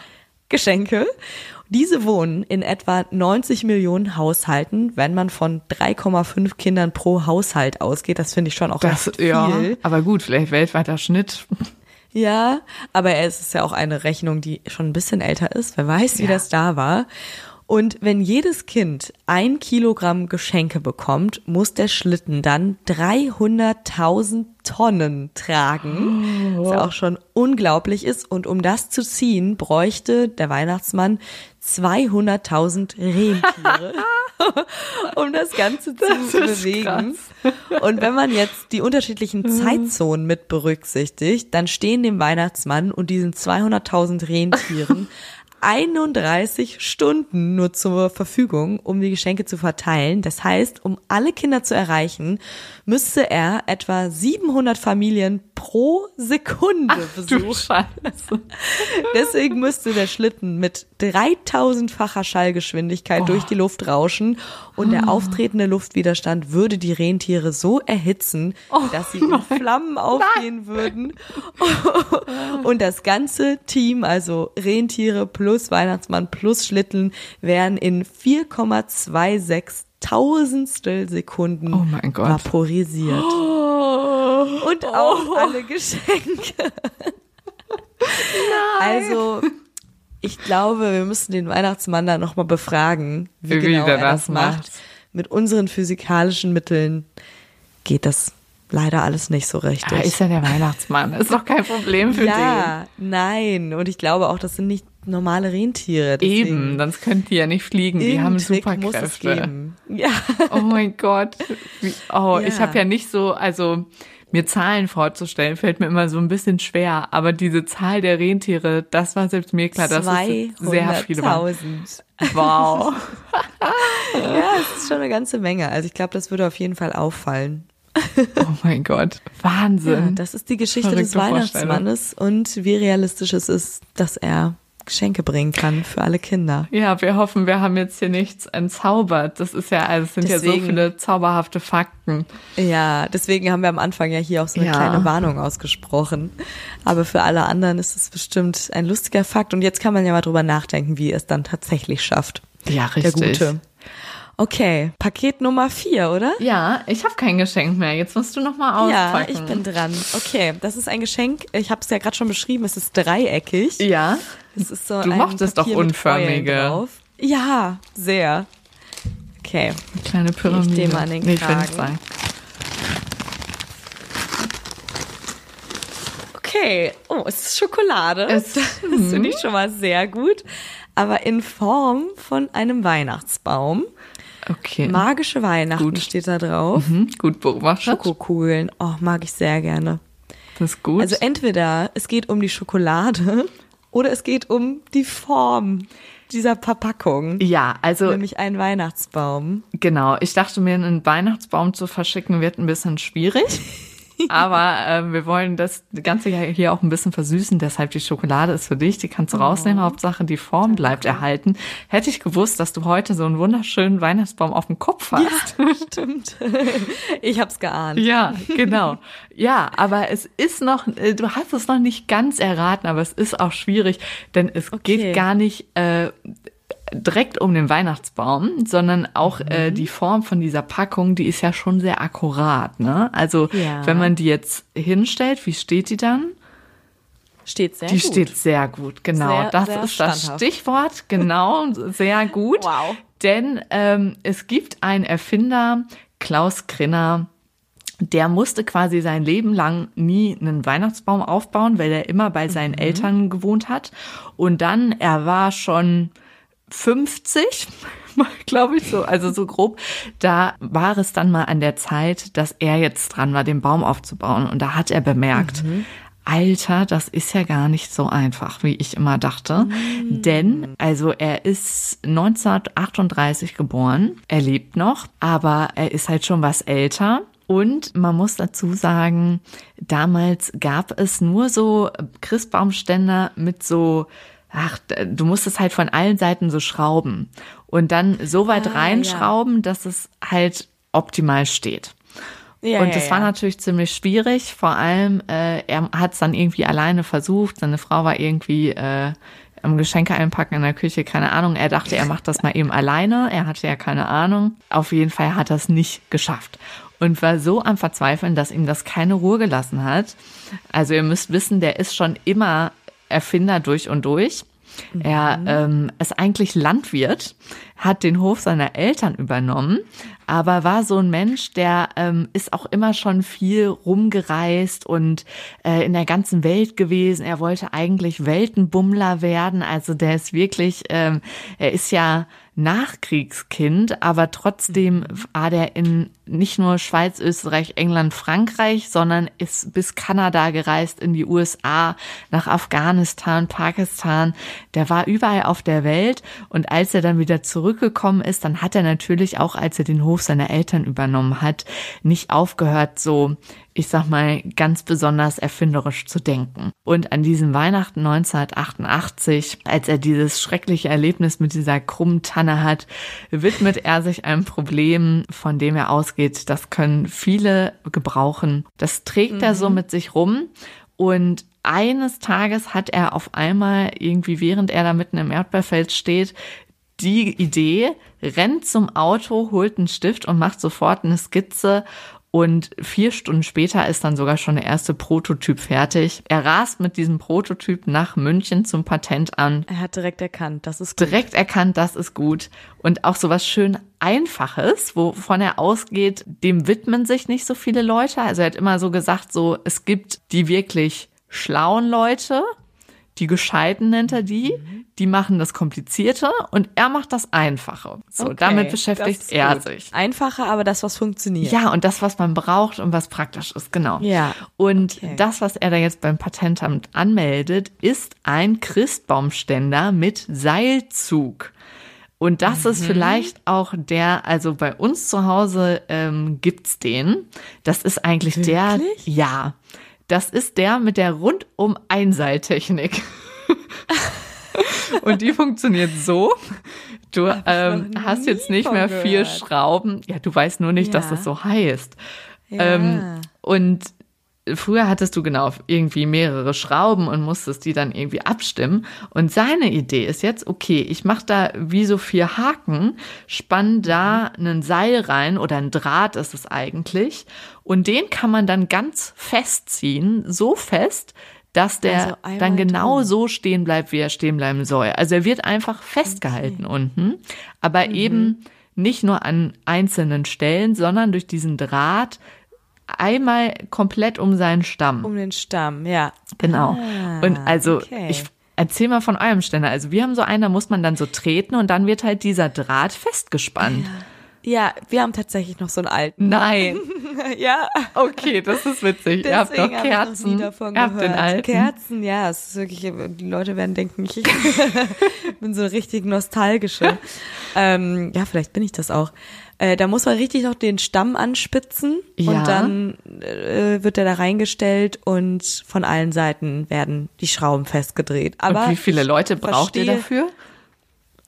Geschenke. Diese wohnen in etwa 90 Millionen Haushalten, wenn man von 3,5 Kindern pro Haushalt ausgeht. Das finde ich schon auch Das, echt viel. ja. Aber gut, vielleicht weltweiter Schnitt. Ja, aber es ist ja auch eine Rechnung, die schon ein bisschen älter ist. Wer weiß, wie Ja. das da war. Und wenn jedes Kind ein Kilogramm Geschenke bekommt, muss der Schlitten dann 300.000 Tonnen tragen, was ja auch schon unglaublich ist. Und um das zu ziehen, bräuchte der Weihnachtsmann 200.000 Rentiere, [LAUGHS] um das Ganze zu ist bewegen. Und wenn man jetzt die unterschiedlichen Zeitzonen mit berücksichtigt, dann stehen dem Weihnachtsmann und diesen 200.000 Rentieren [LAUGHS] 31 Stunden nur zur Verfügung, um die Geschenke zu verteilen. Das heißt, um alle Kinder zu erreichen, müsste er etwa 700 Familien pro Sekunde Du besuchen. [LAUGHS] Deswegen müsste der Schlitten mit 3000-facher Schallgeschwindigkeit durch die Luft rauschen und der auftretende Luftwiderstand würde die Rentiere so erhitzen, dass sie in Flammen aufgehen würden. [LAUGHS] und das ganze Team, also Rentiere plus Weihnachtsmann plus Schlitten, wären in 4,26 Tausendstel Sekunden Oh vaporisiert. Und auch alle Geschenke. Also, ich glaube, wir müssen den Weihnachtsmann da nochmal befragen, wie, Wie genau er das das macht. macht. Mit unseren physikalischen Mitteln geht das leider alles nicht so richtig. Da ist ja der Weihnachtsmann. Ist doch kein Problem für ja, nein. Und ich glaube auch, das sind nicht normale Rentiere. Deswegen Eben, sonst könnten die ja nicht fliegen. Die haben Trick Superkräfte. Ja. Oh mein Gott. Oh, ich Ja. habe ja nicht so, also mir Zahlen vorzustellen, fällt mir immer so ein bisschen schwer. Aber diese Zahl der Rentiere, das war selbst mir klar, dass es sehr viele waren. 200.000. Wow. [LAUGHS] Ja, es ist schon eine ganze Menge. Also ich glaube, das würde auf jeden Fall auffallen. Oh mein Gott. Ja, Wahnsinn. das ist die Geschichte des Verrückte Weihnachtsmannes und wie realistisch es ist, dass er Geschenke bringen kann für alle Kinder. Ja, wir hoffen, wir haben jetzt hier nichts entzaubert. Das ist ja, also es sind ja so Deswegen- viele zauberhafte Fakten. Ja, deswegen haben wir am Anfang ja hier auch so eine Ja. kleine Warnung ausgesprochen. Aber für alle anderen ist es bestimmt ein lustiger Fakt. Und jetzt kann man ja mal drüber nachdenken, wie er es dann tatsächlich schafft. Ja, Der Gute. Okay, Paket Nummer vier, oder? Ja, ich habe kein Geschenk mehr. Jetzt musst du noch mal auspacken. Ja, ich bin dran. Okay, das ist ein Geschenk. Ich habe es ja gerade schon beschrieben. Es ist dreieckig. Ja. Es ist so Du ein mochtest doch Papier mit unförmige. Ja, sehr. Okay. Eine kleine Pyramide. dem an den nee, ich Kragen. nicht sagen. Okay. Oh, es ist Schokolade. Es- [LAUGHS] das finde ich schon mal sehr gut. Aber in Form von einem Weihnachtsbaum. Okay. Magische Weihnachten Gut. steht da drauf. Hm, gut beobachtet. Schokokugeln. Oh, mag ich sehr gerne. Das ist gut. Also entweder es geht um die Schokolade [LAUGHS] oder es geht um die Form dieser Verpackung. ja, also Nämlich ein Weihnachtsbaum. genau. Ich dachte mir, einen Weihnachtsbaum zu verschicken wird ein bisschen schwierig. [LAUGHS] Aber äh, wir wollen das Ganze ja hier auch ein bisschen versüßen. Deshalb die Schokolade ist für dich. Die kannst du rausnehmen. Hauptsache die Form bleibt erhalten. Hätte ich gewusst, dass du heute so einen wunderschönen Weihnachtsbaum auf dem Kopf hast. [LAUGHS] Stimmt. Ich hab's geahnt. Ja, genau. Ja, aber es ist noch, äh, du hast es noch nicht ganz erraten, aber es ist auch schwierig, denn es Okay. geht gar nicht äh, direkt um den Weihnachtsbaum, sondern auch äh, Mhm. die Form von dieser Packung, die ist ja schon sehr akkurat. Ne? Also Ja. wenn man die jetzt hinstellt, wie steht die dann? Steht sehr Die gut. steht sehr gut, genau. Sehr, das sehr ist das standhaft. Stichwort, genau, [LAUGHS] sehr gut. Wow. Denn ähm, es gibt einen Erfinder, Klaus Grinner, der musste quasi sein Leben lang nie einen Weihnachtsbaum aufbauen, weil er immer bei seinen Eltern gewohnt hat. Und dann, er war schon 50, [LAUGHS] glaube ich so, also so grob, da war es dann mal an der Zeit, dass er jetzt dran war, den Baum aufzubauen. Und da hat er bemerkt, Alter, das ist ja gar nicht so einfach, wie ich immer dachte. Denn, also er ist 1938 geboren, er lebt noch, aber er ist halt schon was älter. Und man muss dazu sagen, damals gab es nur so Christbaumständer mit so, ach, du musstest halt von allen Seiten so schrauben und dann so weit Ah, reinschrauben, dass es halt optimal steht. Ja, und ja, das war ja. natürlich ziemlich schwierig. Vor allem, äh, er hat es dann irgendwie alleine versucht. Seine Frau war irgendwie äh, am Geschenke einpacken in der Küche, keine Ahnung. Er dachte, er macht das mal eben alleine. Er hatte ja keine Ahnung. Auf jeden Fall hat er es nicht geschafft. Und war so am Verzweifeln, dass ihm das keine Ruhe gelassen hat. Also ihr müsst wissen, der ist schon immer Erfinder durch und durch. Er ähm, ist eigentlich Landwirt, hat den Hof seiner Eltern übernommen, aber war so ein Mensch, der ähm, ist auch immer schon viel rumgereist und äh, in der ganzen Welt gewesen. Er wollte eigentlich Weltenbummler werden, also der ist wirklich, ähm, er ist ja Nachkriegskind, aber trotzdem war der in nicht nur Schweiz, Österreich, England, Frankreich, sondern ist bis Kanada gereist, in die USA, nach Afghanistan, Pakistan. Der war überall auf der Welt und als er dann wieder zurückgekommen ist, dann hat er natürlich auch, als er den Hof seiner Eltern übernommen hat, nicht aufgehört, so ich sag mal, ganz besonders erfinderisch zu denken. Und an diesem Weihnachten 1988, als er dieses schreckliche Erlebnis mit dieser krummen Tanne hat, widmet er sich einem Problem, von dem er ausgeht, das können viele gebrauchen. Das trägt er so mit sich rum und eines Tages hat er auf einmal irgendwie, während er da mitten im Erdbeerfeld steht, die Idee, rennt zum Auto, holt einen Stift und macht sofort eine Skizze und vier Stunden später ist dann sogar schon der erste Prototyp fertig. Er rast mit diesem Prototyp nach München zum Patent an. Er hat direkt erkannt, das ist gut. Direkt erkannt, das ist gut. Und auch so was schön Einfaches, wovon er ausgeht, dem widmen sich nicht so viele Leute. Also er hat immer so gesagt, so, es gibt die wirklich schlauen Leute, die Gescheiten nennt er die, die machen das Komplizierte und er macht das Einfache. So, Okay, damit beschäftigt er gut. sich. Einfacher, aber das, was funktioniert. Ja, und das, was man braucht und was praktisch ist, genau. Ja. Und Okay. das, was er da jetzt beim Patentamt anmeldet, ist ein Christbaumständer mit Seilzug. Und das ist vielleicht auch der, also bei uns zu Hause ähm, gibt's den. Das ist eigentlich der, Wirklich? ja, das ist der mit der rundum Einseiltechnik. Und die funktioniert so. Du ähm, hast jetzt nicht mehr von vier gehört. Schrauben. Ja, du weißt nur nicht, dass Ja. das so heißt. Ja. Ähm, und früher hattest du genau irgendwie mehrere Schrauben und musstest die dann irgendwie abstimmen. Und seine Idee ist jetzt, okay, ich mache da wie so vier Haken, spann da einen Seil rein oder ein Draht ist es eigentlich. Und den kann man dann ganz festziehen, so fest, dass der also dann genau drin. so stehen bleibt, wie er stehen bleiben soll. Also er wird einfach festgehalten okay. unten, aber mhm. eben nicht nur an einzelnen Stellen, sondern durch diesen Draht einmal komplett um seinen Stamm. Um den Stamm, ja. Genau. Ah, und also okay. ich erzähl mal von eurem Ständer. Also wir haben so einen, da muss man dann so treten und dann wird halt dieser Draht festgespannt. Ja. Wir haben tatsächlich noch so einen alten. Nein. [LAUGHS] ja. Okay, das ist witzig. Ihr habt doch Kerzen. Ihr habt den alten. Kerzen, ja, es ist wirklich, die Leute werden denken, ich [LAUGHS] bin so richtig nostalgische. ähm, ja, vielleicht bin ich das auch. Äh, da muss man richtig noch den Stamm anspitzen ja. und dann äh, wird er da reingestellt und von allen Seiten werden die Schrauben festgedreht. Aber und wie viele Leute braucht ihr dafür?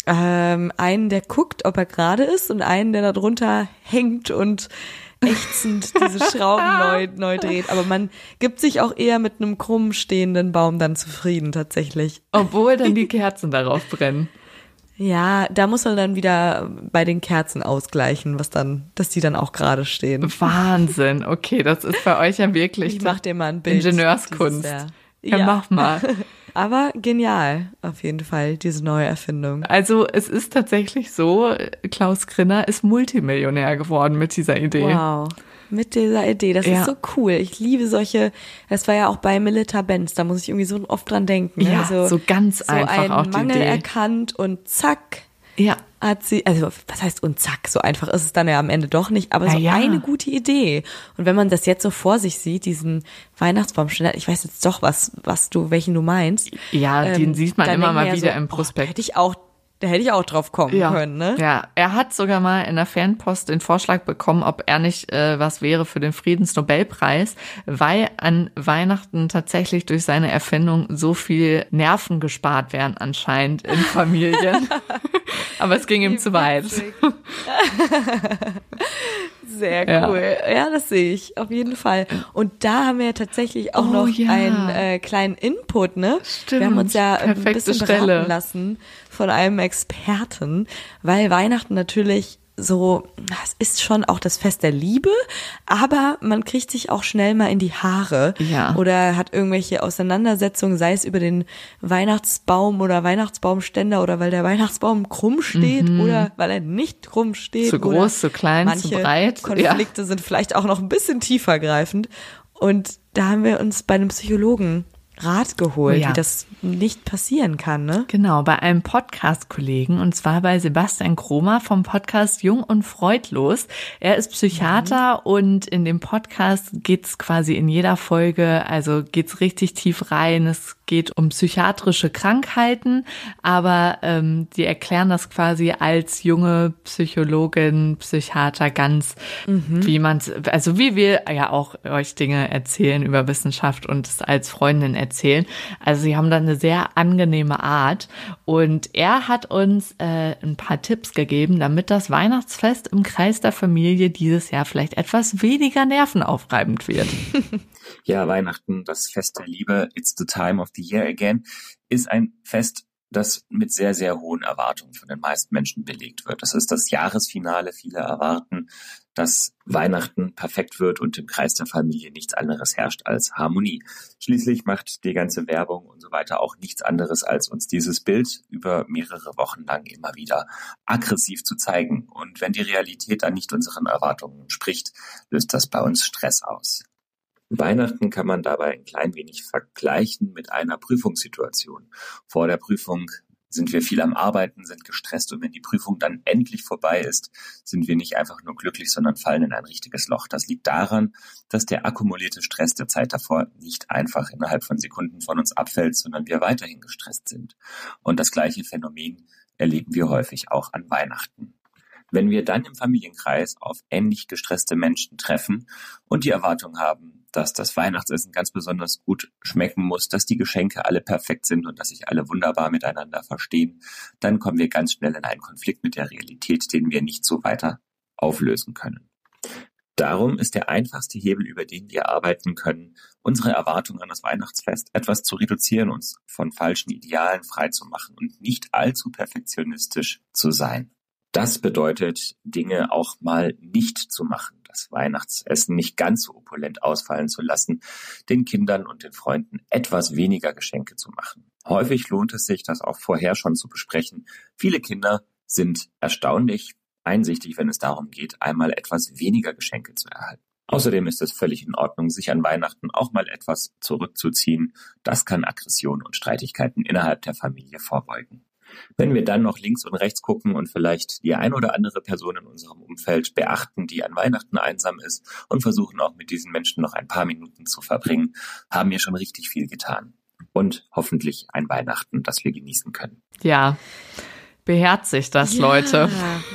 ähm, einen, der guckt, ob er gerade ist und einen, der da drunter hängt und ächzend diese Schrauben [LAUGHS] neu, neu dreht. Aber man gibt sich auch eher mit einem krumm stehenden Baum dann zufrieden tatsächlich. Obwohl dann die Kerzen darauf brennen. Ja, da muss man dann wieder bei den Kerzen ausgleichen, was dann, dass die dann auch gerade stehen. Wahnsinn. Okay, das ist bei euch ja wirklich ich mach dir mal ein Bild Ingenieurskunst. Ja, ja, mach mal. [LAUGHS] Aber genial, auf jeden Fall, diese neue Erfindung. Also es ist tatsächlich so, Klaus Grinner ist Multimillionär geworden mit dieser Idee. Wow. Mit dieser Idee. Das ja. ist so cool. Ich liebe solche, das war ja auch bei Milita Benz, da muss ich irgendwie so oft dran denken. Ne? Ja, also, so ganz so einfach auch die Mangel Idee. erkannt und zack, ja. Hat sie, also was heißt und zack, so einfach ist es dann ja am Ende doch nicht, aber so ja. eine gute Idee. Und wenn man das jetzt so vor sich sieht, diesen Weihnachtsbaumständer, ich weiß jetzt doch, was, was du, welchen du meinst. Ja, ähm, den sieht man immer mal wieder so, im Prospekt. Oh, hätte ich auch da hätte ich auch drauf kommen ja. können, ne? Ja, er hat sogar mal in der Fanpost den Vorschlag bekommen, ob er nicht äh, was wäre für den Friedensnobelpreis, weil an Weihnachten tatsächlich durch seine Erfindung so viel Nerven gespart werden anscheinend in [LAUGHS] Familien. Aber es ging ihm zu weit. [LAUGHS] Sehr cool. Ja. ja. das sehe ich auf jeden Fall. Und da haben wir ja tatsächlich auch oh, noch ja. einen äh, kleinen Input, ne? Stimmt. Wir haben uns ja ein bisschen Stelle. beraten lassen von einem Experten, weil Weihnachten natürlich so, es ist schon auch das Fest der Liebe, aber man kriegt sich auch schnell mal in die Haare ja. oder hat irgendwelche Auseinandersetzungen, sei es über den Weihnachtsbaum oder Weihnachtsbaumständer oder weil der Weihnachtsbaum krumm steht mhm. oder weil er nicht krumm steht. Zu groß, zu klein, zu breit. Konflikte ja. sind vielleicht auch noch ein bisschen tiefergreifend. Und da haben wir uns bei einem Psychologen Rat geholt, ja. wie das nicht passieren kann, ne? Genau, bei einem Podcast-Kollegen und zwar bei Sebastian Kromer vom Podcast Jung und Freudlos. Er ist Psychiater mhm. und in dem Podcast geht's quasi in jeder Folge, also geht's richtig tief rein. Es geht um psychiatrische Krankheiten, aber ähm, die erklären das quasi als junge Psychologin, Psychiater ganz, mhm. wie man also wie wir ja auch euch Dinge erzählen über Wissenschaft und es als Freundin erzählen. Also sie haben da eine sehr angenehme Art und er hat uns äh, ein paar Tipps gegeben, damit das Weihnachtsfest im Kreis der Familie dieses Jahr vielleicht etwas weniger nervenaufreibend wird. [LAUGHS] Ja, Weihnachten, das Fest der Liebe, It's the Time of the Year Again, ist ein Fest, das mit sehr, sehr hohen Erwartungen von den meisten Menschen belegt wird. Das ist das Jahresfinale. Viele erwarten, dass Weihnachten perfekt wird und im Kreis der Familie nichts anderes herrscht als Harmonie. Schließlich macht die ganze Werbung und so weiter auch nichts anderes, als uns dieses Bild über mehrere Wochen lang immer wieder aggressiv zu zeigen. Und wenn die Realität dann nicht unseren Erwartungen entspricht, löst das bei uns Stress aus. Weihnachten kann man dabei ein klein wenig vergleichen mit einer Prüfungssituation. Vor der Prüfung sind wir viel am Arbeiten, sind gestresst und wenn die Prüfung dann endlich vorbei ist, sind wir nicht einfach nur glücklich, sondern fallen in ein richtiges Loch. Das liegt daran, dass der akkumulierte Stress der Zeit davor nicht einfach innerhalb von Sekunden von uns abfällt, sondern wir weiterhin gestresst sind. Und das gleiche Phänomen erleben wir häufig auch an Weihnachten. Wenn wir dann im Familienkreis auf ähnlich gestresste Menschen treffen und die Erwartung haben, dass das Weihnachtsessen ganz besonders gut schmecken muss, dass die Geschenke alle perfekt sind und dass sich alle wunderbar miteinander verstehen, dann kommen wir ganz schnell in einen Konflikt mit der Realität, den wir nicht so weiter auflösen können. Darum ist der einfachste Hebel, über den wir arbeiten können, unsere Erwartungen an das Weihnachtsfest etwas zu reduzieren, uns von falschen Idealen freizumachen und nicht allzu perfektionistisch zu sein. Das bedeutet, Dinge auch mal nicht zu machen, das Weihnachtsessen nicht ganz so opulent ausfallen zu lassen, den Kindern und den Freunden etwas weniger Geschenke zu machen. Häufig lohnt es sich, das auch vorher schon zu besprechen. Viele Kinder sind erstaunlich einsichtig, wenn es darum geht, einmal etwas weniger Geschenke zu erhalten. Außerdem ist es völlig in Ordnung, sich an Weihnachten auch mal etwas zurückzuziehen. Das kann Aggression und Streitigkeiten innerhalb der Familie vorbeugen. Wenn wir dann noch links und rechts gucken und vielleicht die ein oder andere Person in unserem Umfeld beachten, die an Weihnachten einsam ist und versuchen auch mit diesen Menschen noch ein paar Minuten zu verbringen, haben wir schon richtig viel getan. Und hoffentlich ein Weihnachten, das wir genießen können. Ja. Beherzigt das, ja, Leute.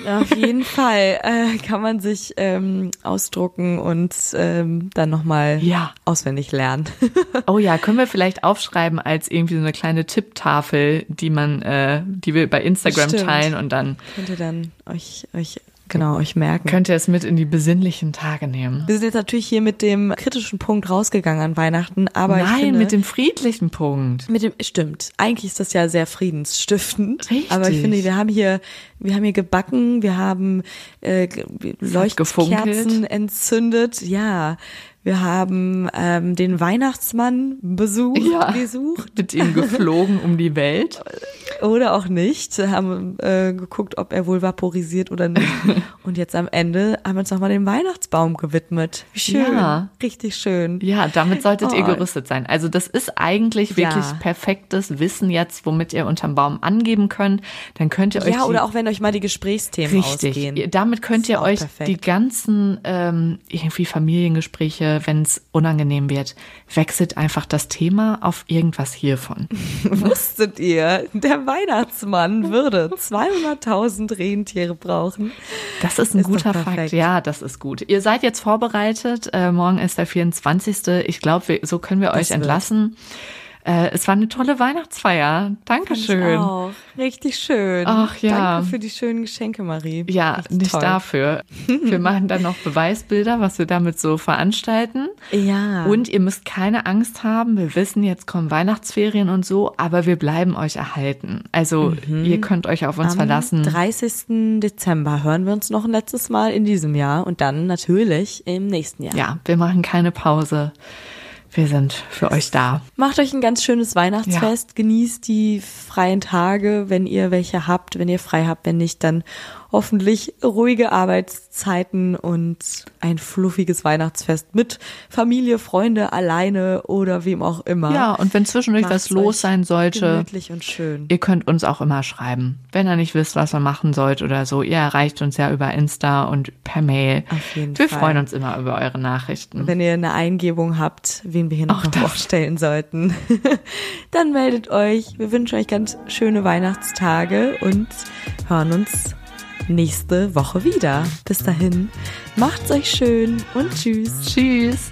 Auf jeden Fall äh, kann man sich ähm, ausdrucken und ähm, dann nochmal ja. auswendig lernen. [LAUGHS] oh ja, können wir vielleicht aufschreiben als irgendwie so eine kleine Tipptafel, die man, äh, die wir bei Instagram Stimmt. teilen und dann könnt ihr dann euch euch genau euch merken. Könnt ihr es mit in die besinnlichen Tage nehmen. Wir sind jetzt natürlich hier mit dem kritischen Punkt rausgegangen an Weihnachten, aber Nein, finde, mit dem friedlichen Punkt. Mit dem stimmt. Eigentlich ist das ja sehr friedensstiftend. Richtig. Aber ich finde, wir haben hier wir haben hier gebacken, wir haben äh, Leuchtkerzen entzündet. Ja, wir haben ähm, den Weihnachtsmann besucht, ja, besucht. Mit ihm geflogen um die Welt. Oder auch nicht. Haben äh, geguckt, ob er wohl vaporisiert oder nicht. [LAUGHS] Und jetzt am Ende haben wir uns nochmal dem Weihnachtsbaum gewidmet. Wie schön. Ja. Richtig schön. Ja, damit solltet oh. ihr gerüstet sein. Also das ist eigentlich wirklich ja. perfektes Wissen jetzt, womit ihr unterm Baum angeben könnt. Dann könnt ihr euch. Ja, oder auch wenn euch mal die Gesprächsthemen richtig. ausgehen. Damit könnt ihr euch perfekt. die ganzen ähm, irgendwie Familiengespräche wenn es unangenehm wird, wechselt einfach das Thema auf irgendwas hiervon. [LAUGHS] Wusstet ihr, der Weihnachtsmann würde 200.000 Rentiere brauchen? Das ist ein ist guter Fakt. Ja, das ist gut. Ihr seid jetzt vorbereitet. Äh, morgen ist der 24. Ich glaube, so können wir das euch entlassen. Wird. Äh, es war eine tolle Weihnachtsfeier. Dankeschön. Auch. Richtig schön. Ach ja. Danke für die schönen Geschenke, Marie. Ja, Richtig nicht toll. dafür. [LAUGHS] Wir machen dann noch Beweisbilder, was wir damit so veranstalten. Ja. Und ihr müsst keine Angst haben. Wir wissen, jetzt kommen Weihnachtsferien und so, aber wir bleiben euch erhalten. Also mhm. ihr könnt euch auf uns Am verlassen. 30. Dezember hören wir uns noch ein letztes Mal in diesem Jahr und dann natürlich im nächsten Jahr. Ja, wir machen keine Pause. Wir sind für euch da. Macht euch ein ganz schönes Weihnachtsfest. Ja. Genießt die freien Tage, wenn ihr welche habt. Wenn ihr frei habt, wenn nicht, dann hoffentlich ruhige Arbeitszeiten und ein fluffiges Weihnachtsfest mit Familie, Freunde, alleine oder wem auch immer. Ja, und wenn zwischendurch was los sein sollte, gemütlich und schön. ihr könnt uns auch immer schreiben. Wenn ihr nicht wisst, was ihr machen sollt oder so, ihr erreicht uns ja über Insta und per Mail. Auf jeden wir Fall. freuen uns immer über eure Nachrichten. Wenn ihr eine Eingebung habt, wen wir hier noch, noch vorstellen sollten, [LAUGHS] dann meldet euch. Wir wünschen euch ganz schöne Weihnachtstage und hören uns nächste Woche wieder. Bis dahin, macht's euch schön und tschüss. Tschüss.